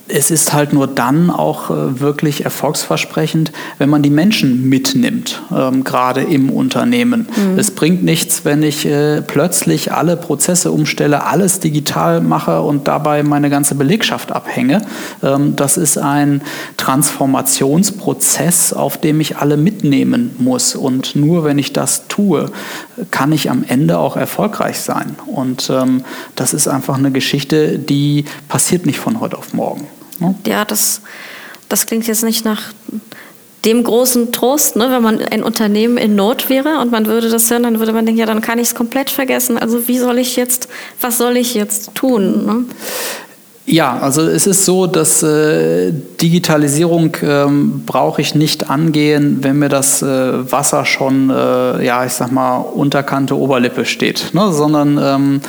es ist halt nur dann auch äh, wirklich erfolgsversprechend, wenn man die Menschen mitnimmt, ähm, gerade im Unternehmen. Mhm. Es bringt nichts, wenn ich äh, plötzlich alle Prozesse umstelle, alles digital mache und dabei meine ganze Belegschaft abhänge. Ähm, das ist ein Transformationsprozess, auf dem ich alle mitnehmen muss. Und nur wenn ich das tue, kann ich am Ende auch erfolgreich sein. Und ähm, das ist einfach eine Geschichte, die passiert nicht von heute auf morgen. Ne? Ja, das, das klingt jetzt nicht nach dem großen Trost, ne? wenn man ein Unternehmen in Not wäre und man würde das hören, dann würde man denken, ja, dann kann ich es komplett vergessen. Also wie soll ich jetzt, was soll ich jetzt tun? Ne? Ja, also es ist so, dass äh, Digitalisierung ähm, brauche ich nicht angehen, wenn mir das äh, Wasser schon, äh, ja, ich sag mal, unterkante Oberlippe steht, ne? sondern ähm,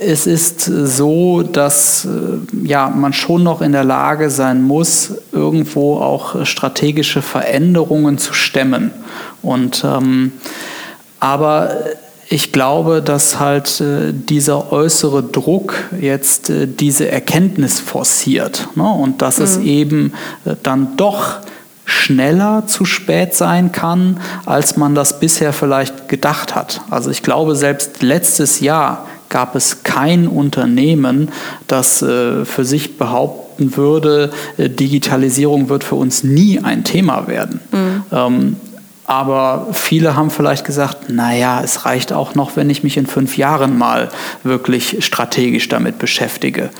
es ist so, dass äh, ja, man schon noch in der Lage sein muss, irgendwo auch strategische Veränderungen zu stemmen. Und ähm, aber ich glaube, dass halt äh, dieser äußere Druck jetzt äh, diese Erkenntnis forciert ne? und dass mhm. es eben äh, dann doch schneller zu spät sein kann, als man das bisher vielleicht gedacht hat. Also ich glaube, selbst letztes Jahr gab es kein Unternehmen, das äh, für sich behaupten würde, äh, Digitalisierung wird für uns nie ein Thema werden. Mhm. Ähm, aber viele haben vielleicht gesagt, naja, es reicht auch noch, wenn ich mich in fünf Jahren mal wirklich strategisch damit beschäftige.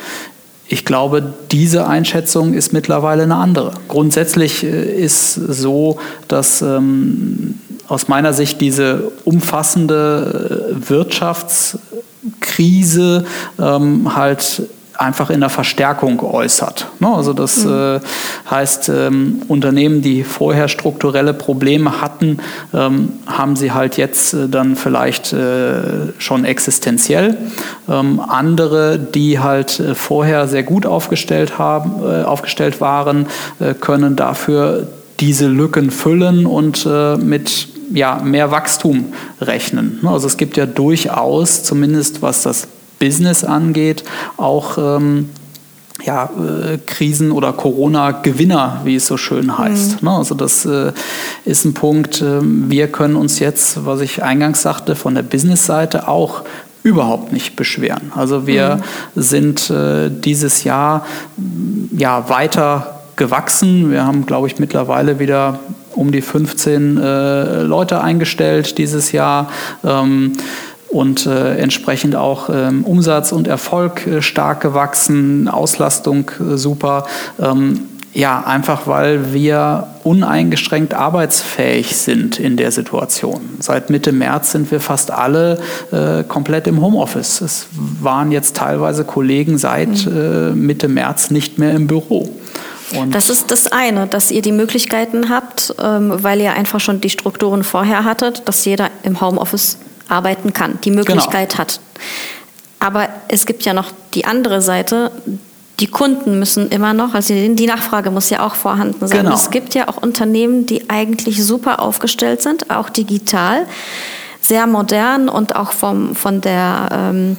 Ich glaube, diese Einschätzung ist mittlerweile eine andere. Grundsätzlich äh, ist so, dass ähm, aus meiner Sicht diese umfassende äh, Wirtschaftskrise ähm, halt einfach in der Verstärkung äußert. Ne? Also das mhm. Äh, heißt, ähm, Unternehmen, die vorher strukturelle Probleme hatten, ähm, haben sie halt jetzt äh, dann vielleicht äh, schon existenziell. Ähm, andere, die halt vorher sehr gut aufgestellt, haben, aufgestellt waren, können dafür diese Lücken füllen und mit ja, mehr Wachstum rechnen. Ne, also es gibt ja durchaus, zumindest was das Business angeht, auch ähm, ja, äh, Krisen- oder Corona-Gewinner, wie es so schön heißt. Mhm. Ne? Also das äh, ist ein Punkt, äh, wir können uns jetzt, was ich eingangs sagte, von der Business-Seite auch überhaupt nicht beschweren. Also wir mhm. sind äh, dieses Jahr ja, weiter gewachsen. Wir haben, glaube ich, mittlerweile wieder um die 15 äh, Leute eingestellt dieses Jahr. Ähm, und äh, entsprechend auch ähm, Umsatz und Erfolg äh, stark gewachsen, Auslastung äh, super. Ähm, ja, einfach weil wir uneingeschränkt arbeitsfähig sind in der Situation. Seit Mitte März sind wir fast alle äh, komplett im Homeoffice. Es waren jetzt teilweise Kollegen seit mhm. äh, Mitte März nicht mehr im Büro. Und das ist das eine, dass ihr die Möglichkeiten habt, ähm, weil ihr einfach schon die Strukturen vorher hattet, dass jeder im Homeoffice arbeiten kann, die Möglichkeit genau. hat. Aber es gibt ja noch die andere Seite, die Kunden müssen immer noch, also die Nachfrage muss ja auch vorhanden sein. Genau. Es gibt ja auch Unternehmen, die eigentlich super aufgestellt sind, auch digital, sehr modern und auch vom, von der ähm,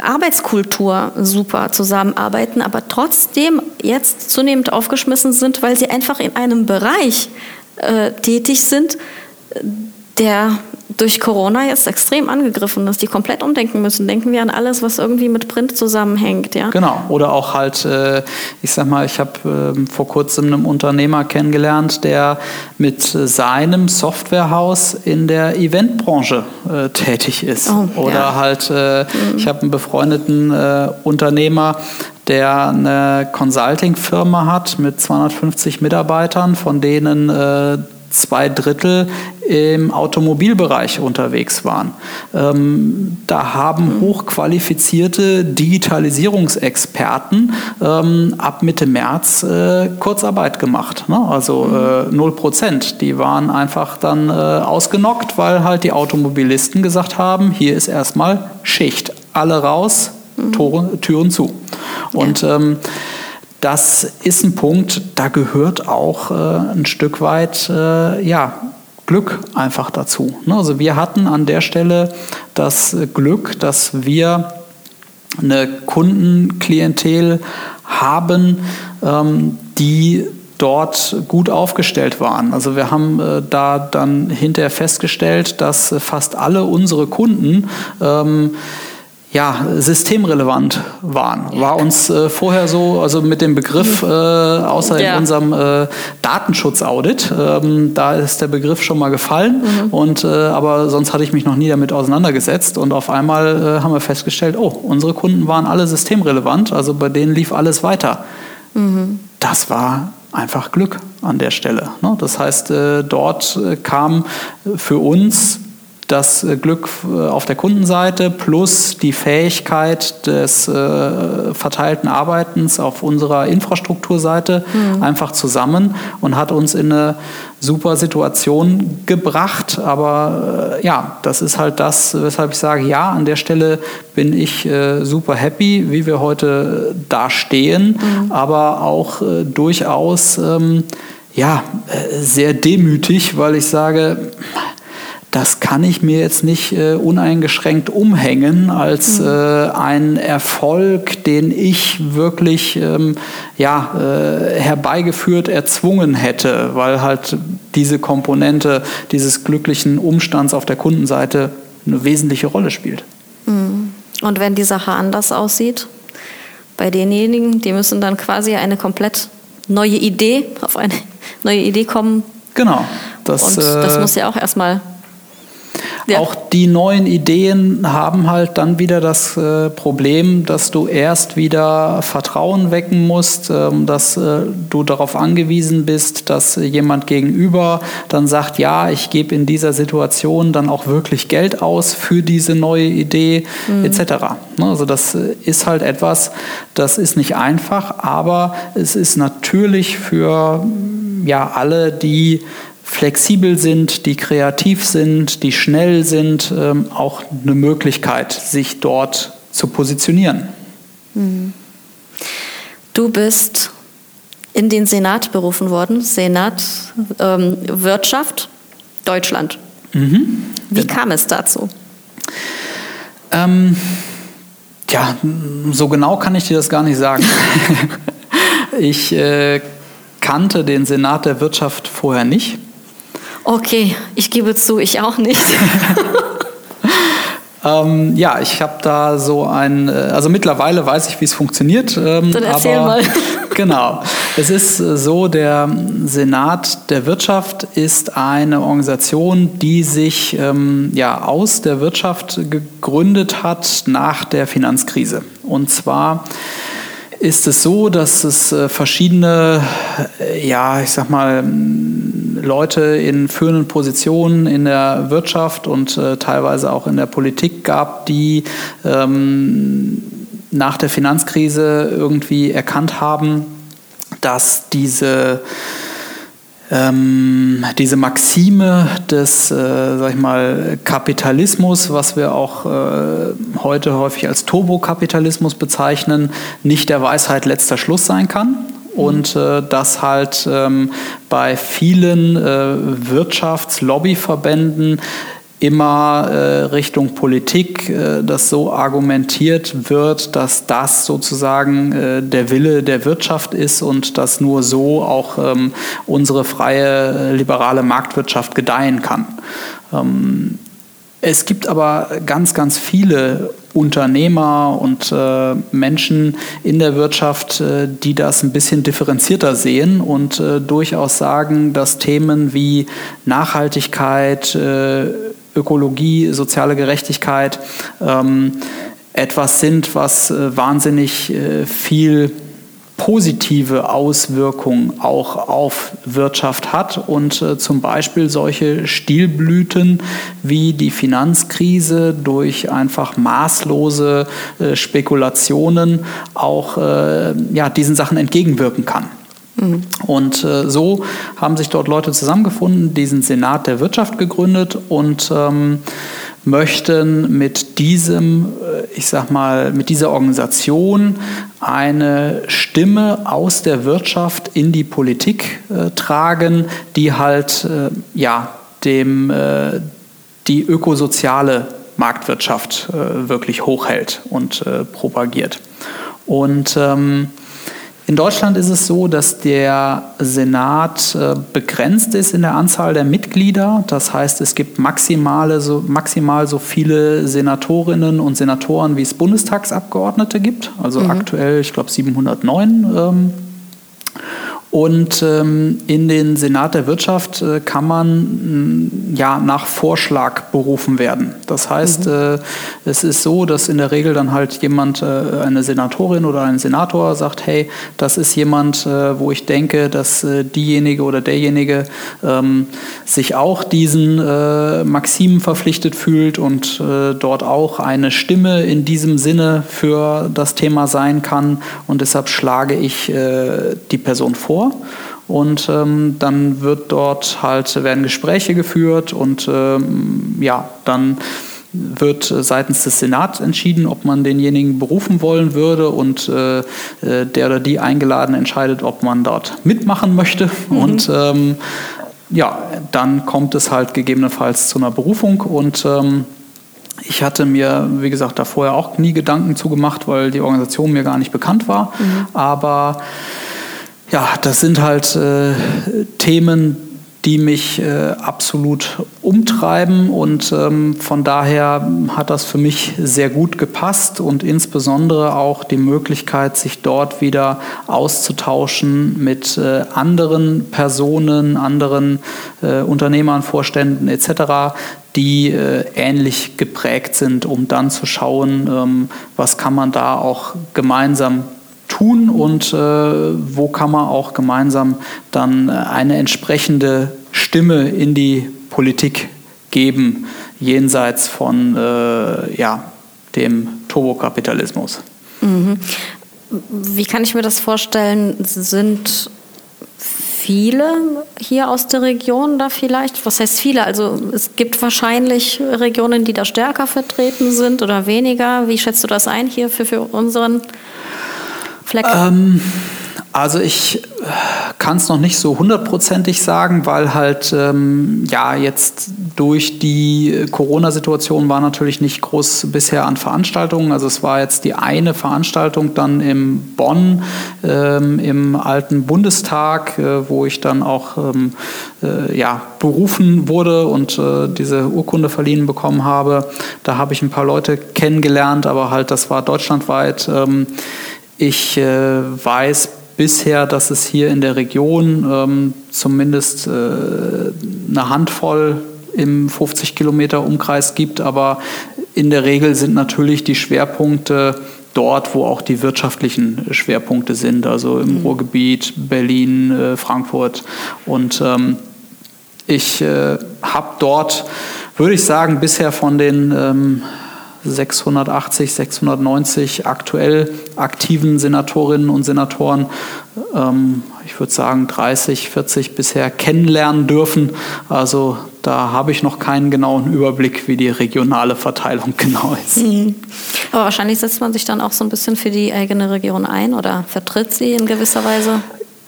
Arbeitskultur super zusammenarbeiten, aber trotzdem jetzt zunehmend aufgeschmissen sind, weil sie einfach in einem Bereich äh, tätig sind, der durch Corona jetzt extrem angegriffen ist, die komplett umdenken müssen. Denken wir an alles, was irgendwie mit Print zusammenhängt. Ja? Genau. Oder auch halt, äh, ich sag mal, ich habe äh, vor kurzem einen Unternehmer kennengelernt, der mit seinem Softwarehaus in der Eventbranche äh, tätig ist. Oh, Oder ja. halt, äh, mhm. ich habe einen befreundeten Unternehmer, der eine Consulting-Firma hat mit 250 Mitarbeitern, von denen äh, zwei Drittel im Automobilbereich unterwegs waren. Ähm, da haben hochqualifizierte Digitalisierungsexperten ähm, ab Mitte März äh, Kurzarbeit gemacht. Ne? Also äh, 0 Prozent. Die waren einfach dann äh, ausgenockt, weil halt die Automobilisten gesagt haben, hier ist erstmal Schicht. Alle raus, Tore, Türen zu. Und ähm, das ist ein Punkt, da gehört auch äh, ein Stück weit äh, ja, Glück einfach dazu. Ne? Also wir hatten an der Stelle das Glück, dass wir eine Kundenklientel haben, ähm, die dort gut aufgestellt waren. Also wir haben äh, da dann hinterher festgestellt, dass fast alle unsere Kunden ähm, ja, systemrelevant waren. War uns äh, vorher so, also mit dem Begriff, äh, außer ja. in unserem äh, Datenschutzaudit, ähm, da ist der Begriff schon mal gefallen. Mhm. Und, äh, aber sonst hatte ich mich noch nie damit auseinandergesetzt. Und auf einmal äh, haben wir festgestellt, oh, unsere Kunden waren alle systemrelevant, also bei denen lief alles weiter. Mhm. Das war einfach Glück an der Stelle. Ne? Das heißt, äh, dort kam für uns das äh, Glück äh, auf der Kundenseite plus die Fähigkeit des äh, verteilten Arbeitens auf unserer Infrastrukturseite mhm. einfach zusammen und hat uns in eine super Situation gebracht. Aber äh, ja, das ist halt das, weshalb ich sage, ja, an der Stelle bin ich äh, super happy, wie wir heute da stehen, mhm. aber auch äh, durchaus ähm, ja, sehr demütig, weil ich sage, das kann ich mir jetzt nicht äh, uneingeschränkt umhängen als mhm. äh, ein Erfolg, den ich wirklich ähm, ja, äh, herbeigeführt, erzwungen hätte, weil halt diese Komponente dieses glücklichen Umstands auf der Kundenseite eine wesentliche Rolle spielt. Mhm. Und wenn die Sache anders aussieht, bei denjenigen, die müssen dann quasi eine komplett neue Idee, auf eine neue Idee kommen. Genau. Das, Und das äh, muss ja auch erstmal ja. Auch die neuen Ideen haben halt dann wieder das äh, Problem, dass du erst wieder Vertrauen wecken musst, ähm, dass äh, du darauf angewiesen bist, dass jemand gegenüber dann sagt, ja, ich gebe in dieser Situation dann auch wirklich Geld aus für diese neue Idee mhm. etc. Ne, also das äh, ist halt etwas, das ist nicht einfach, aber es ist natürlich für ja alle, die flexibel sind, die kreativ sind, die schnell sind, ähm, auch eine Möglichkeit, sich dort zu positionieren. Mhm. Du bist in den Senat berufen worden, Senat ähm, Wirtschaft. Deutschland. Mhm. Wie kam es dazu? Ähm, ja, so genau kann ich dir das gar nicht sagen. ich äh, kannte den Senat der Wirtschaft vorher nicht. Okay, ich gebe zu, ich auch nicht. ähm, ja, ich habe da so ein, äh, also mittlerweile weiß ich, wie es funktioniert. Ähm, Dann erzähl aber, mal. genau. Es ist äh, so, der Senat der Wirtschaft ist eine Organisation, die sich ähm, ja, aus der Wirtschaft gegründet hat nach der Finanzkrise. Und zwar ist es so, dass es äh, verschiedene, äh, ja, ich sag mal, Leute in führenden Positionen in der Wirtschaft und äh, teilweise auch in der Politik gab, die ähm, nach der Finanzkrise irgendwie erkannt haben, dass diese ähm, diese Maxime des, äh, sag ich mal, Kapitalismus, was wir auch äh, heute häufig als Turbokapitalismus bezeichnen, nicht der Weisheit letzter Schluss sein kann und äh, dass halt ähm, bei vielen äh, Wirtschaftslobbyverbänden immer äh, Richtung Politik, äh, dass so argumentiert wird, dass das sozusagen äh, der Wille der Wirtschaft ist und dass nur so auch ähm, unsere freie äh, liberale Marktwirtschaft gedeihen kann. Ähm, es gibt aber ganz, ganz viele Unternehmer und äh, Menschen in der Wirtschaft, äh, die das ein bisschen differenzierter sehen und äh, durchaus sagen, dass Themen wie Nachhaltigkeit, äh, Ökologie, soziale Gerechtigkeit ähm, etwas sind, was äh, wahnsinnig äh, viel positive Auswirkungen auch auf Wirtschaft hat und äh, zum Beispiel solche Stilblüten wie die Finanzkrise durch einfach maßlose äh, Spekulationen auch äh, ja, diesen Sachen entgegenwirken kann. Und äh, so haben sich dort Leute zusammengefunden, diesen Senat der Wirtschaft gegründet und ähm, möchten mit diesem, äh, ich sag mal, mit dieser Organisation eine Stimme aus der Wirtschaft in die Politik äh, tragen, die halt äh, ja dem äh, die ökosoziale Marktwirtschaft äh, wirklich hochhält und propagiert. Und ähm, in Deutschland ist es so, dass der Senat äh, begrenzt ist in der Anzahl der Mitglieder. Das heißt, es gibt maximale, so, maximal so viele Senatorinnen und Senatoren, wie es Bundestagsabgeordnete gibt. Also mhm. aktuell, ich glaube, 709 ähm, und ähm, in den Senat der Wirtschaft äh, kann man mh, ja nach Vorschlag berufen werden. Das heißt, mhm. äh, es ist so, dass in der Regel dann halt jemand, äh, eine Senatorin oder ein Senator sagt, hey, das ist jemand, äh, wo ich denke, dass äh, diejenige oder derjenige ähm, sich auch diesen äh, Maximen verpflichtet fühlt und dort auch eine Stimme in diesem Sinne für das Thema sein kann. Und deshalb schlage ich die Person vor vor. Und ähm, dann wird dort halt, werden Gespräche geführt und ähm, ja, dann wird seitens des Senats entschieden, ob man denjenigen berufen wollen würde und äh, äh der oder die eingeladen entscheidet, ob man dort mitmachen möchte. Mhm. Und ähm, ja, dann kommt es halt gegebenenfalls zu einer Berufung und ähm, ich hatte mir, wie gesagt, da vorher auch nie Gedanken zugemacht, weil die Organisation mir gar nicht bekannt war. Mhm. Aber ja, das sind halt äh, Themen, die mich äh, absolut umtreiben und ähm, von daher hat das für mich sehr gut gepasst und insbesondere auch die Möglichkeit, sich dort wieder auszutauschen mit äh, anderen Personen, anderen äh, Unternehmern, Vorständen etc., die äh, ähnlich geprägt sind, um dann zu schauen, ähm, was kann man da auch gemeinsam tun und äh, wo kann man auch gemeinsam dann äh, eine entsprechende Stimme in die Politik geben, jenseits von äh, ja, dem Turbokapitalismus. Mhm. Wie kann ich mir das vorstellen? Sind viele hier aus der Region da vielleicht? Was heißt viele? Also es gibt wahrscheinlich Regionen, die da stärker vertreten sind oder weniger. Wie schätzt du das ein hier für, für unseren Fleck? Ähm, also ich kann es noch nicht so hundertprozentig sagen, weil halt ähm, ja jetzt durch die Corona-Situation war natürlich nicht groß bisher an Veranstaltungen. Also es war jetzt die eine Veranstaltung dann im Bonn ähm, im alten Bundestag, äh, wo ich dann auch ähm, äh, ja, berufen wurde und äh, diese Urkunde verliehen bekommen habe. Da habe ich ein paar Leute kennengelernt, aber halt das war deutschlandweit. Ich äh, weiß bisher, dass es hier in der Region ähm, zumindest äh, eine Handvoll im 50 Kilometer Umkreis gibt, aber in der Regel sind natürlich die Schwerpunkte dort, wo auch die wirtschaftlichen Schwerpunkte sind, also im mhm. Ruhrgebiet, Berlin, äh, Frankfurt. Und ähm, ich äh, habe dort, würde ich sagen, bisher von den ähm, 680, 690 aktuell aktiven Senatorinnen und Senatoren, ähm, ich würde sagen 30, 40 bisher kennenlernen dürfen. Also da habe ich noch keinen genauen Überblick, wie die regionale Verteilung genau ist. Mhm. Aber wahrscheinlich setzt man sich dann auch so ein bisschen für die eigene Region ein oder vertritt sie in gewisser Weise?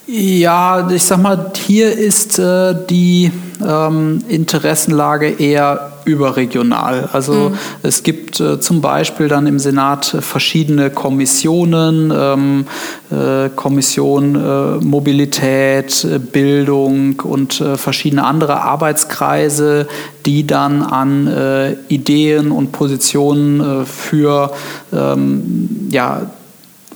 Ja, ich sag mal, hier ist äh, die ähm, Interessenlage eher überregional. Also mhm. es gibt äh, zum Beispiel dann im Senat verschiedene Kommissionen, ähm, äh, Kommission äh, Mobilität, äh, Bildung und äh, verschiedene andere Arbeitskreise, die dann an äh, Ideen und Positionen für ähm, ja,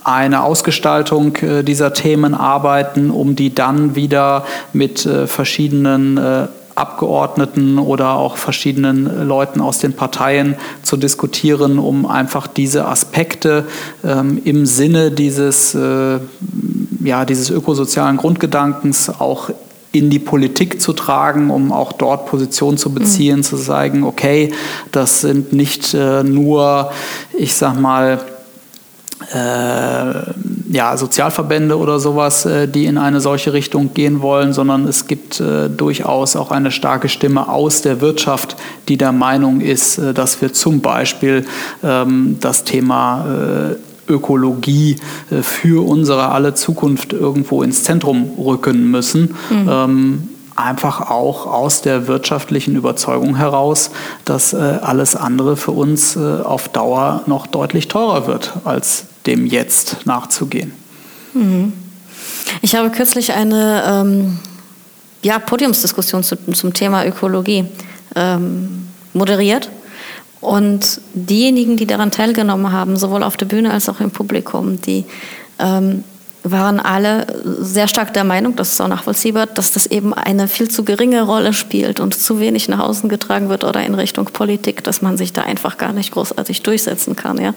eine Ausgestaltung äh, dieser Themen arbeiten, um die dann wieder mit äh, verschiedenen äh, Abgeordneten oder auch verschiedenen Leuten aus den Parteien zu diskutieren, um einfach diese Aspekte ähm, im Sinne dieses, äh, ja, dieses ökosozialen Grundgedankens auch in die Politik zu tragen, um auch dort Position zu beziehen, mhm. zu sagen, okay, das sind nicht äh, nur, ich sag mal, ja, Sozialverbände oder sowas, äh, die in eine solche Richtung gehen wollen, sondern es gibt äh, durchaus auch eine starke Stimme aus der Wirtschaft, die der Meinung ist, äh, dass wir zum Beispiel ähm, das Thema äh, Ökologie äh, für unsere alle Zukunft irgendwo ins Zentrum rücken müssen. Mhm. Ähm, einfach auch aus der wirtschaftlichen Überzeugung heraus, dass äh, alles andere für uns äh, auf Dauer noch deutlich teurer wird, als dem Jetzt nachzugehen. Mhm. Ich habe kürzlich eine ähm, ja, Podiumsdiskussion zu, zum Thema Ökologie ähm, moderiert. Und diejenigen, die daran teilgenommen haben, sowohl auf der Bühne als auch im Publikum, die ähm, waren alle sehr stark der Meinung, das ist auch nachvollziehbar, dass das eben eine viel zu geringe Rolle spielt und zu wenig nach außen getragen wird oder in Richtung Politik, dass man sich da einfach gar nicht großartig durchsetzen kann. Ja?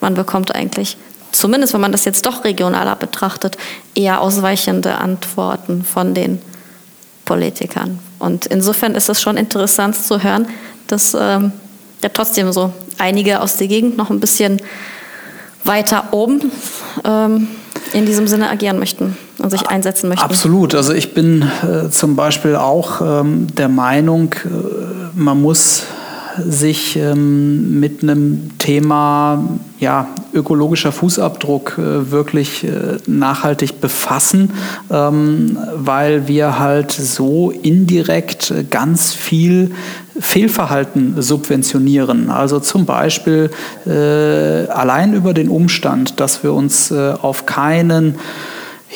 Man bekommt eigentlich, zumindest wenn man das jetzt doch regionaler betrachtet, eher ausweichende Antworten von den Politikern. Und insofern ist es schon interessant zu hören, dass ähm, ja trotzdem so einige aus der Gegend noch ein bisschen weiter oben ähm, in diesem Sinne agieren möchten und sich einsetzen möchten. Absolut. Also ich bin äh, zum Beispiel auch ähm, der Meinung, äh, man muss sich ähm, mit einem Thema ja, ökologischer Fußabdruck äh, wirklich äh, nachhaltig befassen, ähm, weil wir halt so indirekt ganz viel Fehlverhalten subventionieren. Also zum Beispiel äh, allein über den Umstand, dass wir uns äh, auf keinen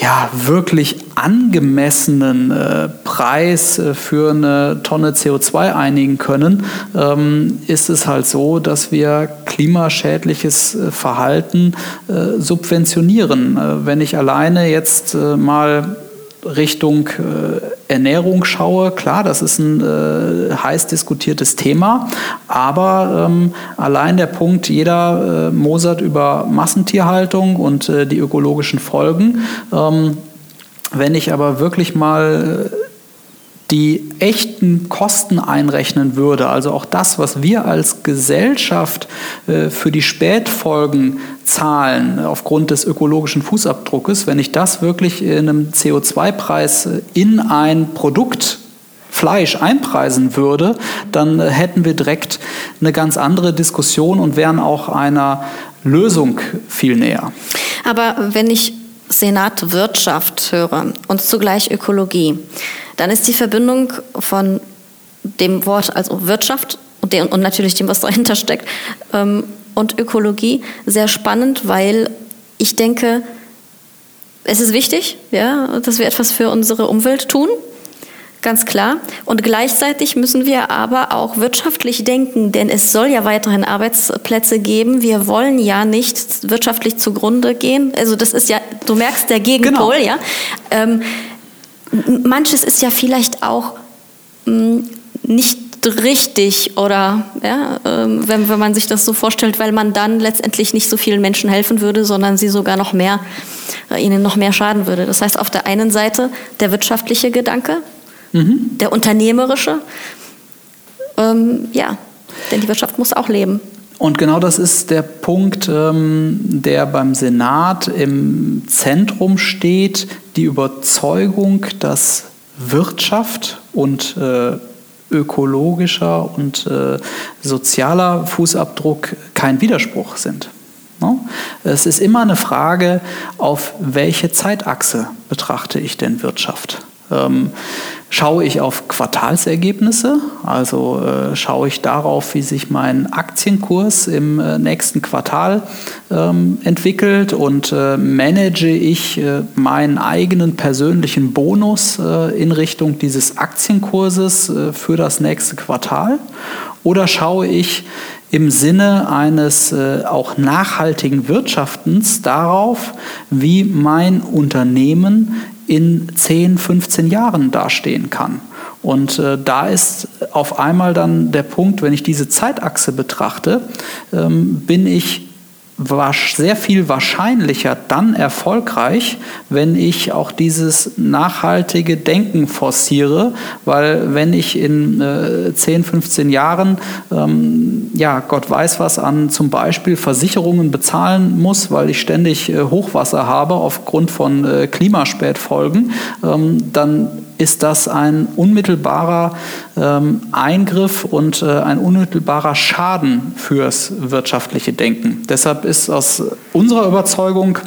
ja, wirklich angemessenen äh, Preis äh, für eine Tonne CO2 einigen können, ähm, ist es halt so, dass wir klimaschädliches äh, Verhalten äh, subventionieren. Äh, wenn ich alleine jetzt mal Richtung äh, Ernährung schaue, klar, das ist ein äh, heiß diskutiertes Thema, aber ähm, allein der Punkt, jeder äh, mosert über Massentierhaltung und äh, die ökologischen Folgen. Ähm, wenn ich aber wirklich mal äh, die echten Kosten einrechnen würde, also auch das, was wir als Gesellschaft äh, für die Spätfolgen zahlen aufgrund des ökologischen Fußabdruckes, wenn ich das wirklich in einem CO2-Preis äh, in ein Produkt Fleisch einpreisen würde, dann äh, hätten wir direkt eine ganz andere Diskussion und wären auch einer Lösung viel näher. Aber wenn ich Senat Wirtschaft höre und zugleich Ökologie, dann ist die Verbindung von dem Wort, also Wirtschaft und, dem, und natürlich dem, was dahinter steckt, ähm, und Ökologie sehr spannend, weil ich denke, es ist wichtig, ja, dass wir etwas für unsere Umwelt tun, ganz klar. Und gleichzeitig müssen wir aber auch wirtschaftlich denken, denn es soll ja weiterhin Arbeitsplätze geben. Wir wollen ja nicht wirtschaftlich zugrunde gehen. Also das ist ja, du merkst der Gegenpol, genau. ja. Ähm, manches ist ja vielleicht auch mh, mm, nicht richtig oder ja, ähm, wenn, wenn man sich das so vorstellt, weil man dann letztendlich nicht so vielen Menschen helfen würde, sondern sie sogar noch mehr, äh, ihnen noch mehr schaden würde. Das heißt, auf der einen Seite der wirtschaftliche Gedanke, mhm. der unternehmerische, ähm, ja, denn die Wirtschaft muss auch leben. Und genau das ist der Punkt, ähm, der beim Senat im Zentrum steht, die Überzeugung, dass Wirtschaft und äh, ökologischer und äh, sozialer Fußabdruck kein Widerspruch sind. No? Es ist immer eine Frage, auf welche Zeitachse betrachte ich denn Wirtschaft? Ähm, schaue ich auf Quartalsergebnisse, also äh, schaue ich darauf, wie sich mein Aktienkurs im äh, nächsten Quartal ähm, entwickelt und äh, manage ich äh, meinen eigenen persönlichen Bonus äh, in Richtung dieses Aktienkurses äh, für das nächste Quartal? Oder schaue ich im Sinne eines auch nachhaltigen Wirtschaftens darauf, wie mein Unternehmen in 10, 15 Jahren dastehen kann. Und äh, da ist auf einmal dann der Punkt, wenn ich diese Zeitachse betrachte, ähm, bin ich sehr viel wahrscheinlicher dann erfolgreich, wenn ich auch dieses nachhaltige Denken forciere, weil wenn ich in äh, 10, 15 Jahren, ähm, ja, Gott weiß was an zum Beispiel Versicherungen bezahlen muss, weil ich ständig äh, Hochwasser habe aufgrund von äh, Klimaspätfolgen, ähm, dann ist das ein unmittelbarer ähm, Eingriff und äh, ein unmittelbarer Schaden fürs wirtschaftliche Denken. Deshalb ist aus unserer Überzeugung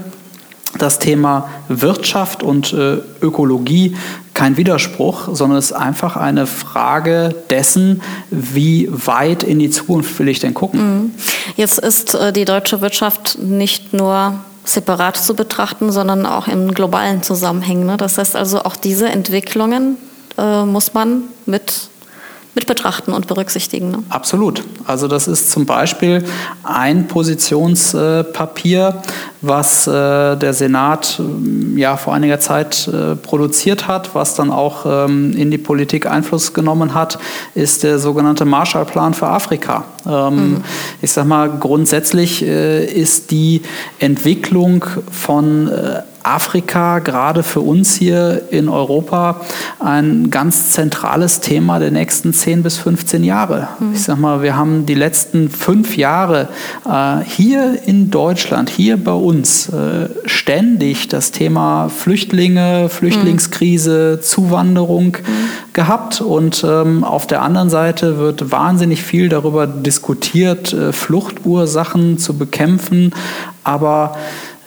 das Thema Wirtschaft und äh, Ökologie kein Widerspruch, sondern es ist einfach eine Frage dessen, wie weit in die Zukunft will ich denn gucken. Mhm. Jetzt ist äh, die deutsche Wirtschaft nicht nur separat zu betrachten, sondern auch in globalen Zusammenhängen. Ne? Das heißt also, auch diese Entwicklungen äh, muss man mit mit betrachten und berücksichtigen. Ne? Absolut. Also das ist zum Beispiel ein Positionspapier, was äh, der Senat ähm, ja vor einiger Zeit äh, produziert hat, was dann auch ähm, in die Politik Einfluss genommen hat, ist der sogenannte Marshallplan für Afrika. Ähm, mhm. Ich sage mal, grundsätzlich äh, ist die Entwicklung von Afrika gerade für uns hier in Europa ein ganz zentrales Thema der nächsten 10 bis 15 Jahre. Mhm. Ich sage mal, wir haben die letzten fünf Jahre äh, hier in Deutschland, hier bei uns, äh, ständig das Thema Flüchtlinge, Flüchtlingskrise, mhm. Zuwanderung mhm. gehabt. Und ähm, auf der anderen Seite wird wahnsinnig viel darüber diskutiert, äh, Fluchtursachen zu bekämpfen. Aber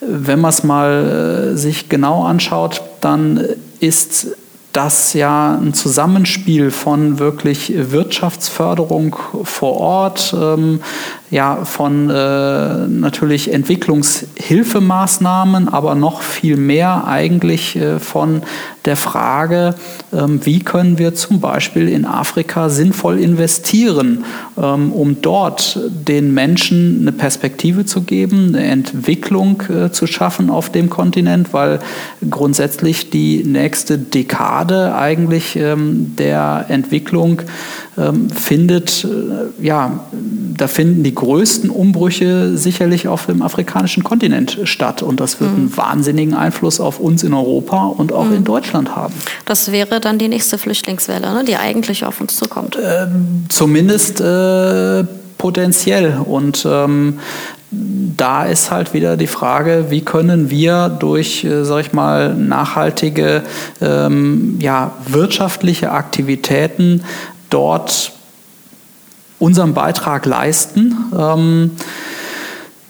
wenn man es mal äh, sich genau anschaut, dann ist das ja ein Zusammenspiel von wirklich Wirtschaftsförderung vor Ort, ähm, ja, von äh, natürlich Entwicklungshilfemaßnahmen, aber noch viel mehr eigentlich äh, von der Frage, ähm, wie können wir zum Beispiel in Afrika sinnvoll investieren, ähm, um dort den Menschen eine Perspektive zu geben, eine Entwicklung äh, zu schaffen auf dem Kontinent, weil grundsätzlich die nächste Dekade eigentlich ähm, der Entwicklung findet, äh, ja, da finden die größten Umbrüche sicherlich auf dem afrikanischen Kontinent statt. Und das wird mhm. einen wahnsinnigen Einfluss auf uns in Europa und auch mhm. in Deutschland haben. Das wäre dann die nächste Flüchtlingswelle, ne, die eigentlich auf uns zukommt. Ähm, zumindest äh, potenziell. Und ähm, da ist halt wieder die Frage, wie können wir durch, äh, sag ich mal, nachhaltige ähm, ja, wirtschaftliche Aktivitäten dort unseren Beitrag leisten. Ähm,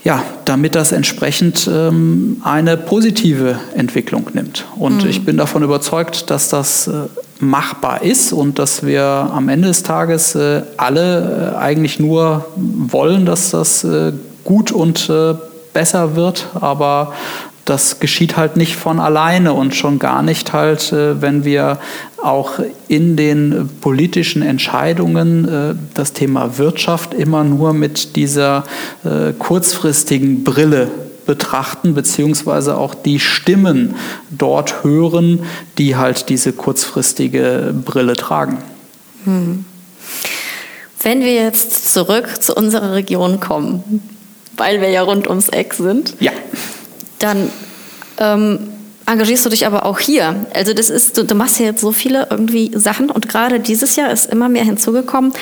ja, damit das entsprechend ähm, eine positive Entwicklung nimmt. Und mhm. ich bin davon überzeugt, dass das äh, machbar ist und dass wir am Ende des Tages äh, alle äh, eigentlich nur wollen, dass das äh, gut und äh, besser wird, aber das geschieht halt nicht von alleine und schon gar nicht halt, äh, wenn wir auch in den politischen Entscheidungen äh, das Thema Wirtschaft immer nur mit dieser äh, kurzfristigen Brille betrachten, beziehungsweise auch die Stimmen dort hören, die halt diese kurzfristige Brille tragen. Hm. Wenn wir jetzt zurück zu unserer Region kommen, weil wir ja rund ums Eck sind. Ja. Dann ähm, engagierst du dich aber auch hier. Also das ist, du, du machst ja jetzt so viele irgendwie Sachen und gerade dieses Jahr ist immer mehr hinzugekommen.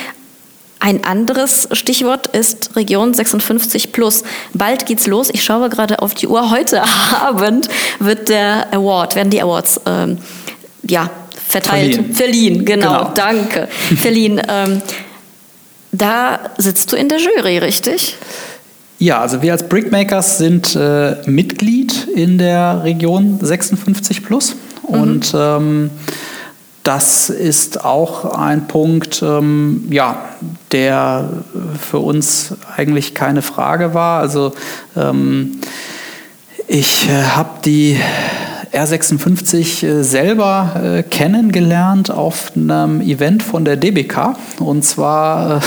Ein anderes Stichwort ist Region 56 plus. Bald geht's los. Ich schaue gerade auf die Uhr. Heute Abend wird der Award, werden die Awards ähm, ja, verteilt. Verliehen, Verliehen genau, genau. Danke. Verliehen. Ähm, da sitzt du in der Jury, richtig? Ja, also wir als Brickmakers sind äh, Mitglied in der Region 56 plus mhm. und ähm, das ist auch ein Punkt, ähm, ja, der für uns eigentlich keine Frage war. Also ähm, ich äh, habe die R56 äh, selber äh, kennengelernt auf einem Event von der DBK und zwar äh,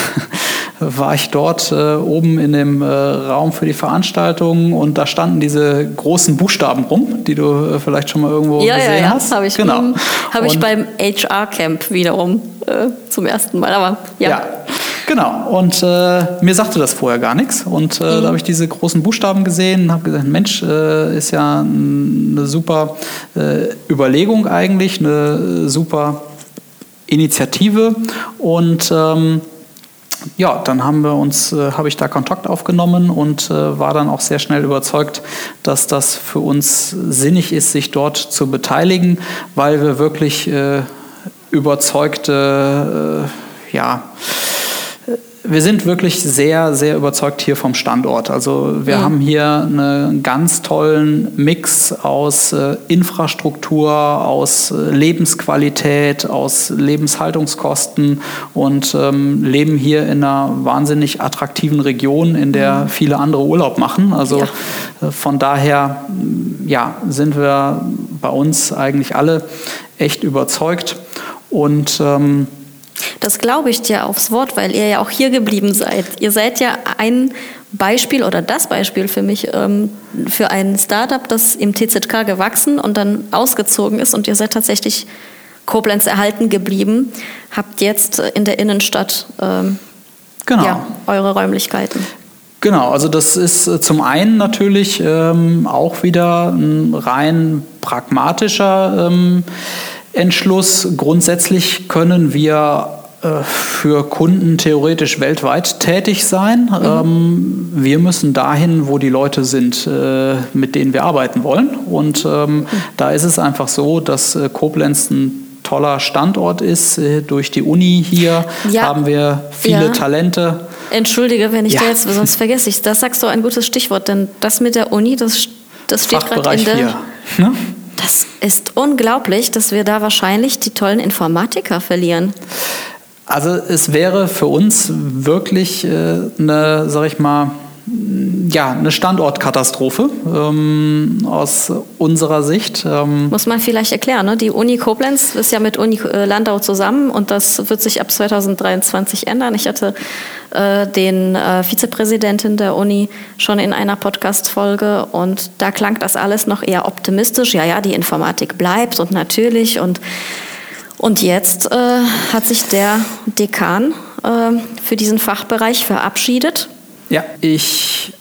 war ich dort äh, oben in dem äh, Raum für die Veranstaltung und da standen diese großen Buchstaben rum, die du äh, vielleicht schon mal irgendwo ja, gesehen ja, ja. hast. Habe ich, genau. hab ich beim HR-Camp wiederum äh, zum ersten Mal. Aber ja. ja. Genau, und äh, mir sagte das vorher gar nichts. Und äh, mhm. da habe ich diese großen Buchstaben gesehen und habe gesagt, Mensch, ist ja eine super Überlegung eigentlich, eine super Initiative. Und ähm, ja, dann haben wir uns, äh, habe ich da Kontakt aufgenommen und äh, war dann auch sehr schnell überzeugt, dass das für uns sinnig ist, sich dort zu beteiligen, weil wir wirklich äh, überzeugte, äh, ja, wir sind wirklich sehr, sehr überzeugt hier vom Standort. Also wir mhm. haben hier einen ganz tollen Mix aus äh, Infrastruktur, aus äh, Lebensqualität, aus Lebenshaltungskosten und ähm, leben hier in einer wahnsinnig attraktiven Region, in der mhm. viele andere Urlaub machen. Also ja. äh, von daher ja, sind wir bei uns eigentlich alle echt überzeugt und ähm, das glaube ich dir aufs Wort, weil ihr ja auch hier geblieben seid. Ihr seid ja ein Beispiel oder das Beispiel für mich ähm, für ein Startup, das im TZK gewachsen und dann ausgezogen ist und ihr seid tatsächlich Koblenz erhalten geblieben, habt jetzt in der Innenstadt ähm, genau. ja, eure Räumlichkeiten. Genau, also das ist äh, zum einen natürlich ähm, auch wieder ein rein pragmatischer ähm, Entschluss. Grundsätzlich können wir äh, für Kunden theoretisch weltweit tätig sein. Mhm. Ähm, wir müssen dahin, wo die Leute sind, äh, mit denen wir arbeiten wollen. Und ähm, mhm. da ist es einfach so, dass äh, Koblenz ein toller Standort ist. Durch die Uni hier ja. haben wir viele ja. Talente. Entschuldige, wenn ich ja. da jetzt, sonst vergesse ich Das sagst du ein gutes Stichwort, denn das mit der Uni, das, das steht gerade in der. 4, ne? Das ist unglaublich, dass wir da wahrscheinlich die tollen Informatiker verlieren. Also es wäre für uns wirklich äh, eine, sag ich mal, ja, eine Standortkatastrophe ähm, aus unserer Sicht. Ähm Muss man vielleicht erklären, ne? die Uni Koblenz ist ja mit Uni äh, Landau zusammen und das wird sich ab 2023 ändern. Ich hatte äh, den äh, Vizepräsidenten der Uni schon in einer Podcast-Folge und da klang das alles noch eher optimistisch. Ja, ja, die Informatik bleibt und natürlich und und jetzt äh, hat sich der Dekan äh, für diesen Fachbereich verabschiedet. Ja, ich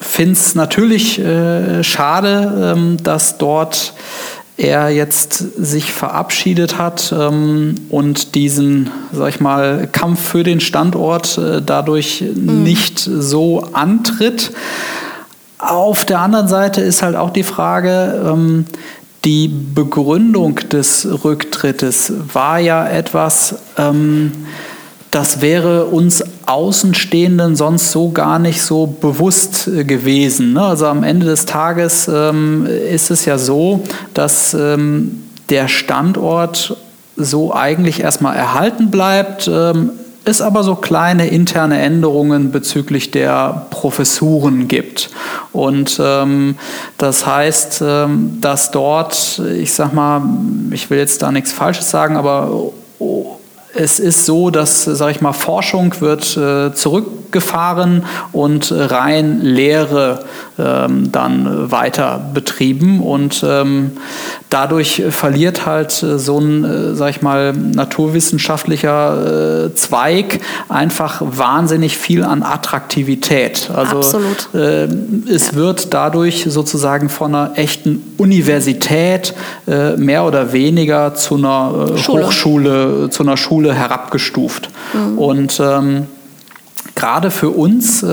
finde es natürlich äh, schade, ähm, dass dort er jetzt sich verabschiedet hat ähm, und diesen, sag ich mal, Kampf für den Standort äh, dadurch mhm. nicht so antritt. Auf der anderen Seite ist halt auch die Frage, ähm, die Begründung des Rücktrittes war ja etwas, ähm, das wäre uns Außenstehenden sonst so gar nicht so bewusst äh, gewesen. Ne? Also am Ende des Tages ähm, ist es ja so, dass ähm, der Standort so eigentlich erstmal erhalten bleibt. Ähm, es aber so kleine interne Änderungen bezüglich der Professuren gibt. Und ähm, das heißt, ähm, dass dort, ich sag mal, ich will jetzt da nichts Falsches sagen, aber es ist so, dass, sage ich mal, Forschung wird äh, zurückgefahren und rein Lehre ähm, dann weiter betrieben und ähm, dadurch verliert halt äh, so ein, äh, sag ich mal, naturwissenschaftlicher äh, Zweig einfach wahnsinnig viel an Attraktivität. Also Absolut. Äh, es wird dadurch sozusagen von einer echten Universität äh, mehr oder weniger zu einer äh, Hochschule, zu einer Schule herabgestuft. Mhm. Und ähm, gerade für uns äh,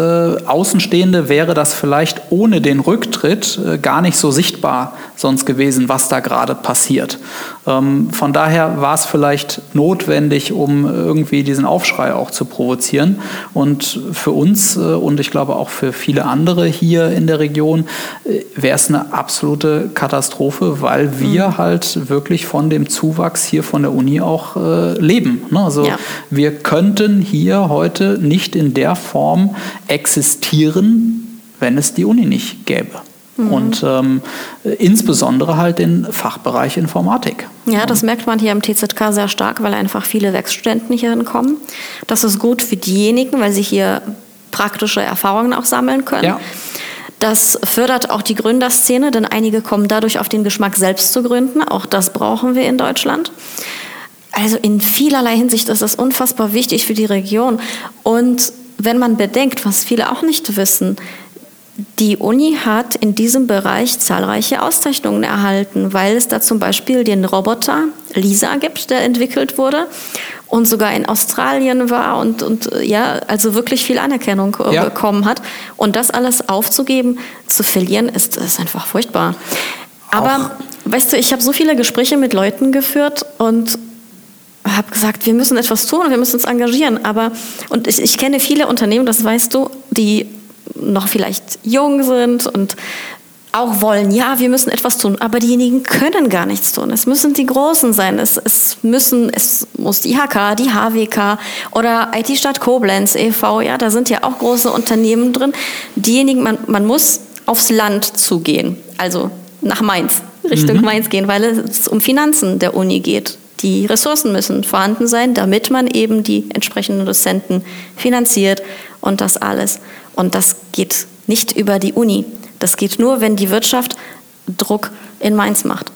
Außenstehende wäre das vielleicht ohne den Rücktritt äh, gar nicht so sichtbar sonst gewesen, was da gerade passiert. Ähm, von daher war es vielleicht notwendig, um irgendwie diesen Aufschrei auch zu provozieren. Und für uns äh, und ich glaube auch für viele andere hier in der Region äh, wäre es eine absolute Katastrophe, weil wir mhm. halt wirklich von dem Zuwachs hier von der Uni auch äh, leben. Ne? Also ja. wir könnten hier heute nicht in der Form existieren, wenn es die Uni nicht gäbe. Mhm. Und ähm, insbesondere halt den Fachbereich Informatik. Ja, das merkt man hier im TZK sehr stark, weil einfach viele Werkstudenten hier hinkommen. Das ist gut für diejenigen, weil sie hier praktische Erfahrungen auch sammeln können. Ja. Das fördert auch die Gründerszene, denn einige kommen dadurch auf den Geschmack, selbst zu gründen. Auch das brauchen wir in Deutschland. Also in vielerlei Hinsicht ist das unfassbar wichtig für die Region. Und wenn man bedenkt, was viele auch nicht wissen, die Uni hat in diesem Bereich zahlreiche Auszeichnungen erhalten, weil es da zum Beispiel den Roboter Lisa gibt, der entwickelt wurde und sogar in Australien war und, und ja, also wirklich viel Anerkennung äh, ja. bekommen hat. Und das alles aufzugeben, zu verlieren, ist, ist einfach furchtbar. Aber Auch. weißt du, ich habe so viele Gespräche mit Leuten geführt und habe gesagt, wir müssen etwas tun, wir müssen uns engagieren. Aber und ich, ich kenne viele Unternehmen, das weißt du, die noch vielleicht jung sind und auch wollen, ja, wir müssen etwas tun, aber diejenigen können gar nichts tun. Es müssen die Großen sein. Es, es müssen, es muss die IHK, die HWK oder IT Stadt Koblenz e.V., ja, da sind ja auch große Unternehmen drin. Diejenigen, man, man muss aufs Land zugehen, also nach Mainz, Richtung mhm. Mainz gehen, weil es um Finanzen der Uni geht. Die Ressourcen müssen vorhanden sein, damit man eben die entsprechenden Dozenten finanziert und das alles. Und das geht nicht über die Uni. Das geht nur, wenn die Wirtschaft Druck in Mainz macht.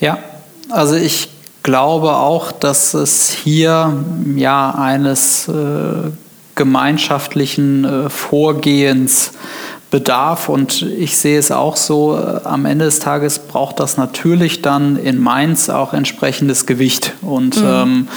Ja, also ich glaube auch, dass es hier ja eines äh, gemeinschaftlichen äh, Vorgehens bedarf und ich sehe es auch so, äh, am Ende des Tages braucht das natürlich dann in Mainz auch entsprechendes Gewicht und mhm. ähm,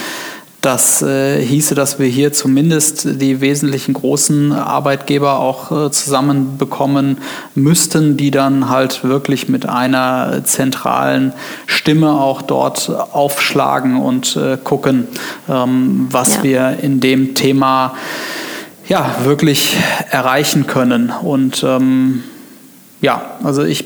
das äh, hieße, dass wir hier zumindest die wesentlichen großen Arbeitgeber auch äh, zusammenbekommen müssten, die dann halt wirklich mit einer zentralen Stimme auch dort aufschlagen und äh, gucken, ähm, was ja. wir in dem Thema ja, wirklich erreichen können. Und ähm, ja, also ich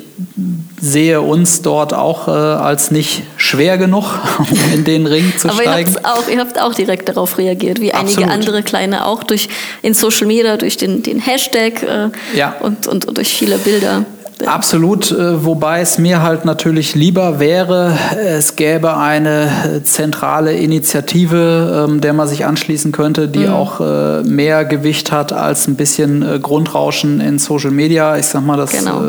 sehe uns dort auch äh, als nicht schwer genug, um in den Ring zu Aber steigen. Ihr, auch, ihr habt auch direkt darauf reagiert, wie einige Absolut. andere kleine auch durch in Social Media, durch den, den Hashtag äh, ja. und, und, und durch viele Bilder. Absolut, äh, wobei es mir halt natürlich lieber wäre, es gäbe eine zentrale Initiative, ähm, der man sich anschließen könnte, die mhm. auch äh, mehr Gewicht hat als ein bisschen äh, Grundrauschen in Social Media. Ich sag mal, das genau.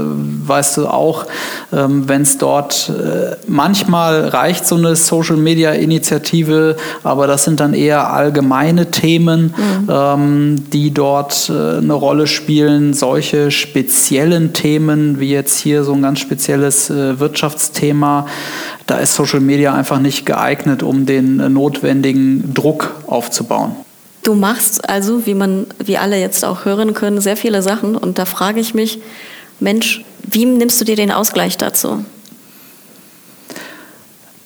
weißt du auch, ähm, wenn es dort manchmal reicht so eine Social Media Initiative, aber das sind dann eher allgemeine Themen, mhm. Ähm, die dort eine Rolle spielen. Solche speziellen Themen wie jetzt hier so ein ganz spezielles äh, Wirtschaftsthema, da ist Social Media einfach nicht geeignet, um den äh, notwendigen Druck aufzubauen. Du machst also, wie man, wie alle jetzt auch hören können, sehr viele Sachen und da frage ich mich, Mensch, wie nimmst du dir den Ausgleich dazu?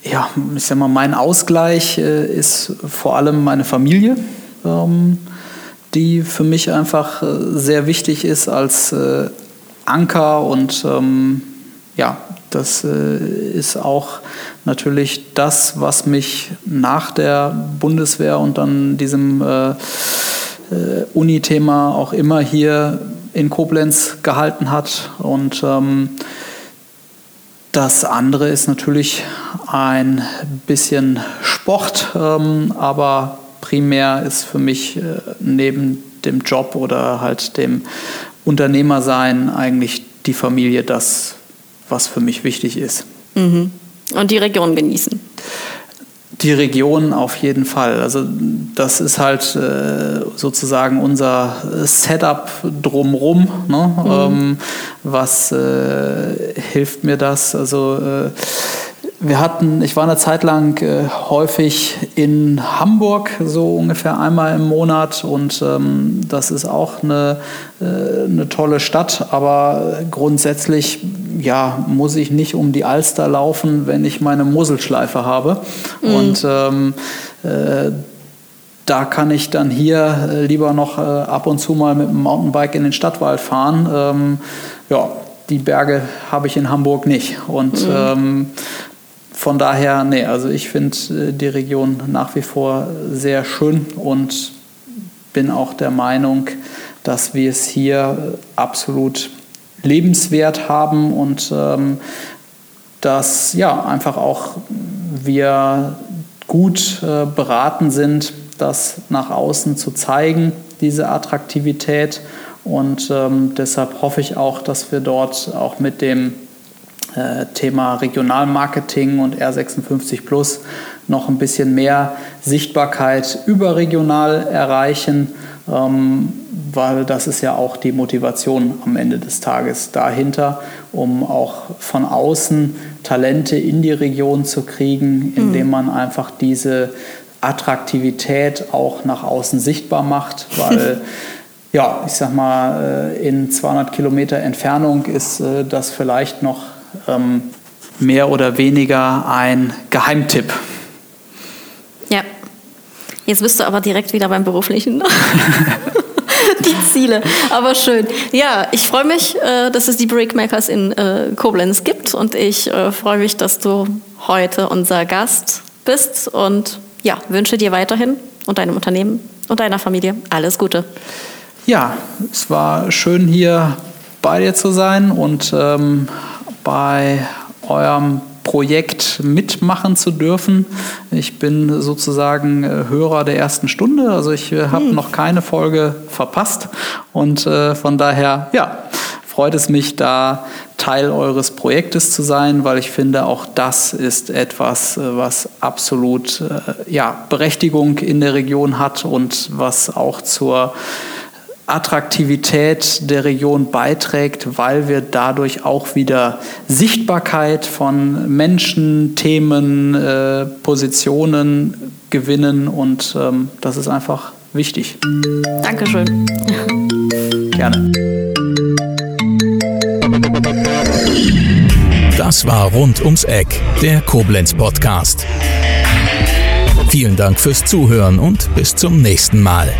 Ja, ich sag mal, mein Ausgleich äh, ist vor allem meine Familie. Ähm, die für mich einfach äh, sehr wichtig ist als äh, Anker und ähm, ja, das äh, ist auch natürlich das, was mich nach der Bundeswehr und dann diesem äh, äh, Uni-Thema auch immer hier in Koblenz gehalten hat. Und ähm, das andere ist natürlich ein bisschen Sport, ähm, aber primär ist für mich äh, neben dem Job oder halt dem Unternehmersein eigentlich die Familie das, was für mich wichtig ist. Mhm. Und die Region genießen. Die Region auf jeden Fall. Also das ist halt äh, sozusagen unser Setup drumrum. Ne? Mhm. Ähm, was äh, hilft mir das? Also äh, wir hatten, ich war eine Zeit lang äh, häufig in Hamburg, so ungefähr einmal im Monat. Und ähm, das ist auch eine, äh, eine tolle Stadt. Aber grundsätzlich ja, muss ich nicht um die Alster laufen, wenn ich meine Moselschleife habe. Mhm. Und ähm, äh, da kann ich dann hier äh, lieber noch äh, ab und zu mal mit dem Mountainbike in den Stadtwald fahren. Ähm, ja, die Berge habe ich in Hamburg nicht. Und mhm. ähm, von daher, nee, also ich finde äh, die Region nach wie vor sehr schön und bin auch der Meinung, dass wir es hier absolut lebenswert haben und ähm, dass ja einfach auch wir gut äh, beraten sind, das nach außen zu zeigen, diese Attraktivität. Und ähm, deshalb hoffe ich auch, dass wir dort auch mit dem äh, Thema Regionalmarketing und R56 Plus noch ein bisschen mehr Sichtbarkeit überregional erreichen, ähm, weil das ist ja auch die Motivation am Ende des Tages dahinter, um auch von außen Talente in die Region zu kriegen, indem mhm. man einfach diese Attraktivität auch nach außen sichtbar macht, weil ja, ich sag mal, äh, in 200 Kilometer Entfernung ist äh, das vielleicht noch ähm, mehr oder weniger ein Geheimtipp. Ja. Jetzt bist du aber direkt wieder beim beruflichen. die Ziele. Aber schön. Ja, ich freue mich, äh, dass es die Brickmakers in äh, Koblenz gibt und ich äh, freue mich, dass du heute unser Gast bist und ja, wünsche dir weiterhin und deinem Unternehmen und deiner Familie alles Gute. Ja, es war schön hier bei dir zu sein und ähm, bei eurem Projekt mitmachen zu dürfen. Ich bin sozusagen äh, Hörer der ersten Stunde, also ich äh, habe hm. noch keine Folge verpasst und äh, von daher, ja, freut es mich, da Teil eures Projektes zu sein, weil ich finde, auch das ist etwas, was absolut ja, Berechtigung in der Region hat und was auch zur Attraktivität der Region beiträgt, weil wir dadurch auch wieder Sichtbarkeit von Menschen, Themen, äh, Positionen gewinnen und ähm, das ist einfach wichtig. Dankeschön. Gerne. Das war Rund ums Eck, der Koblenz Podcast. Vielen Dank fürs Zuhören und bis zum nächsten Mal.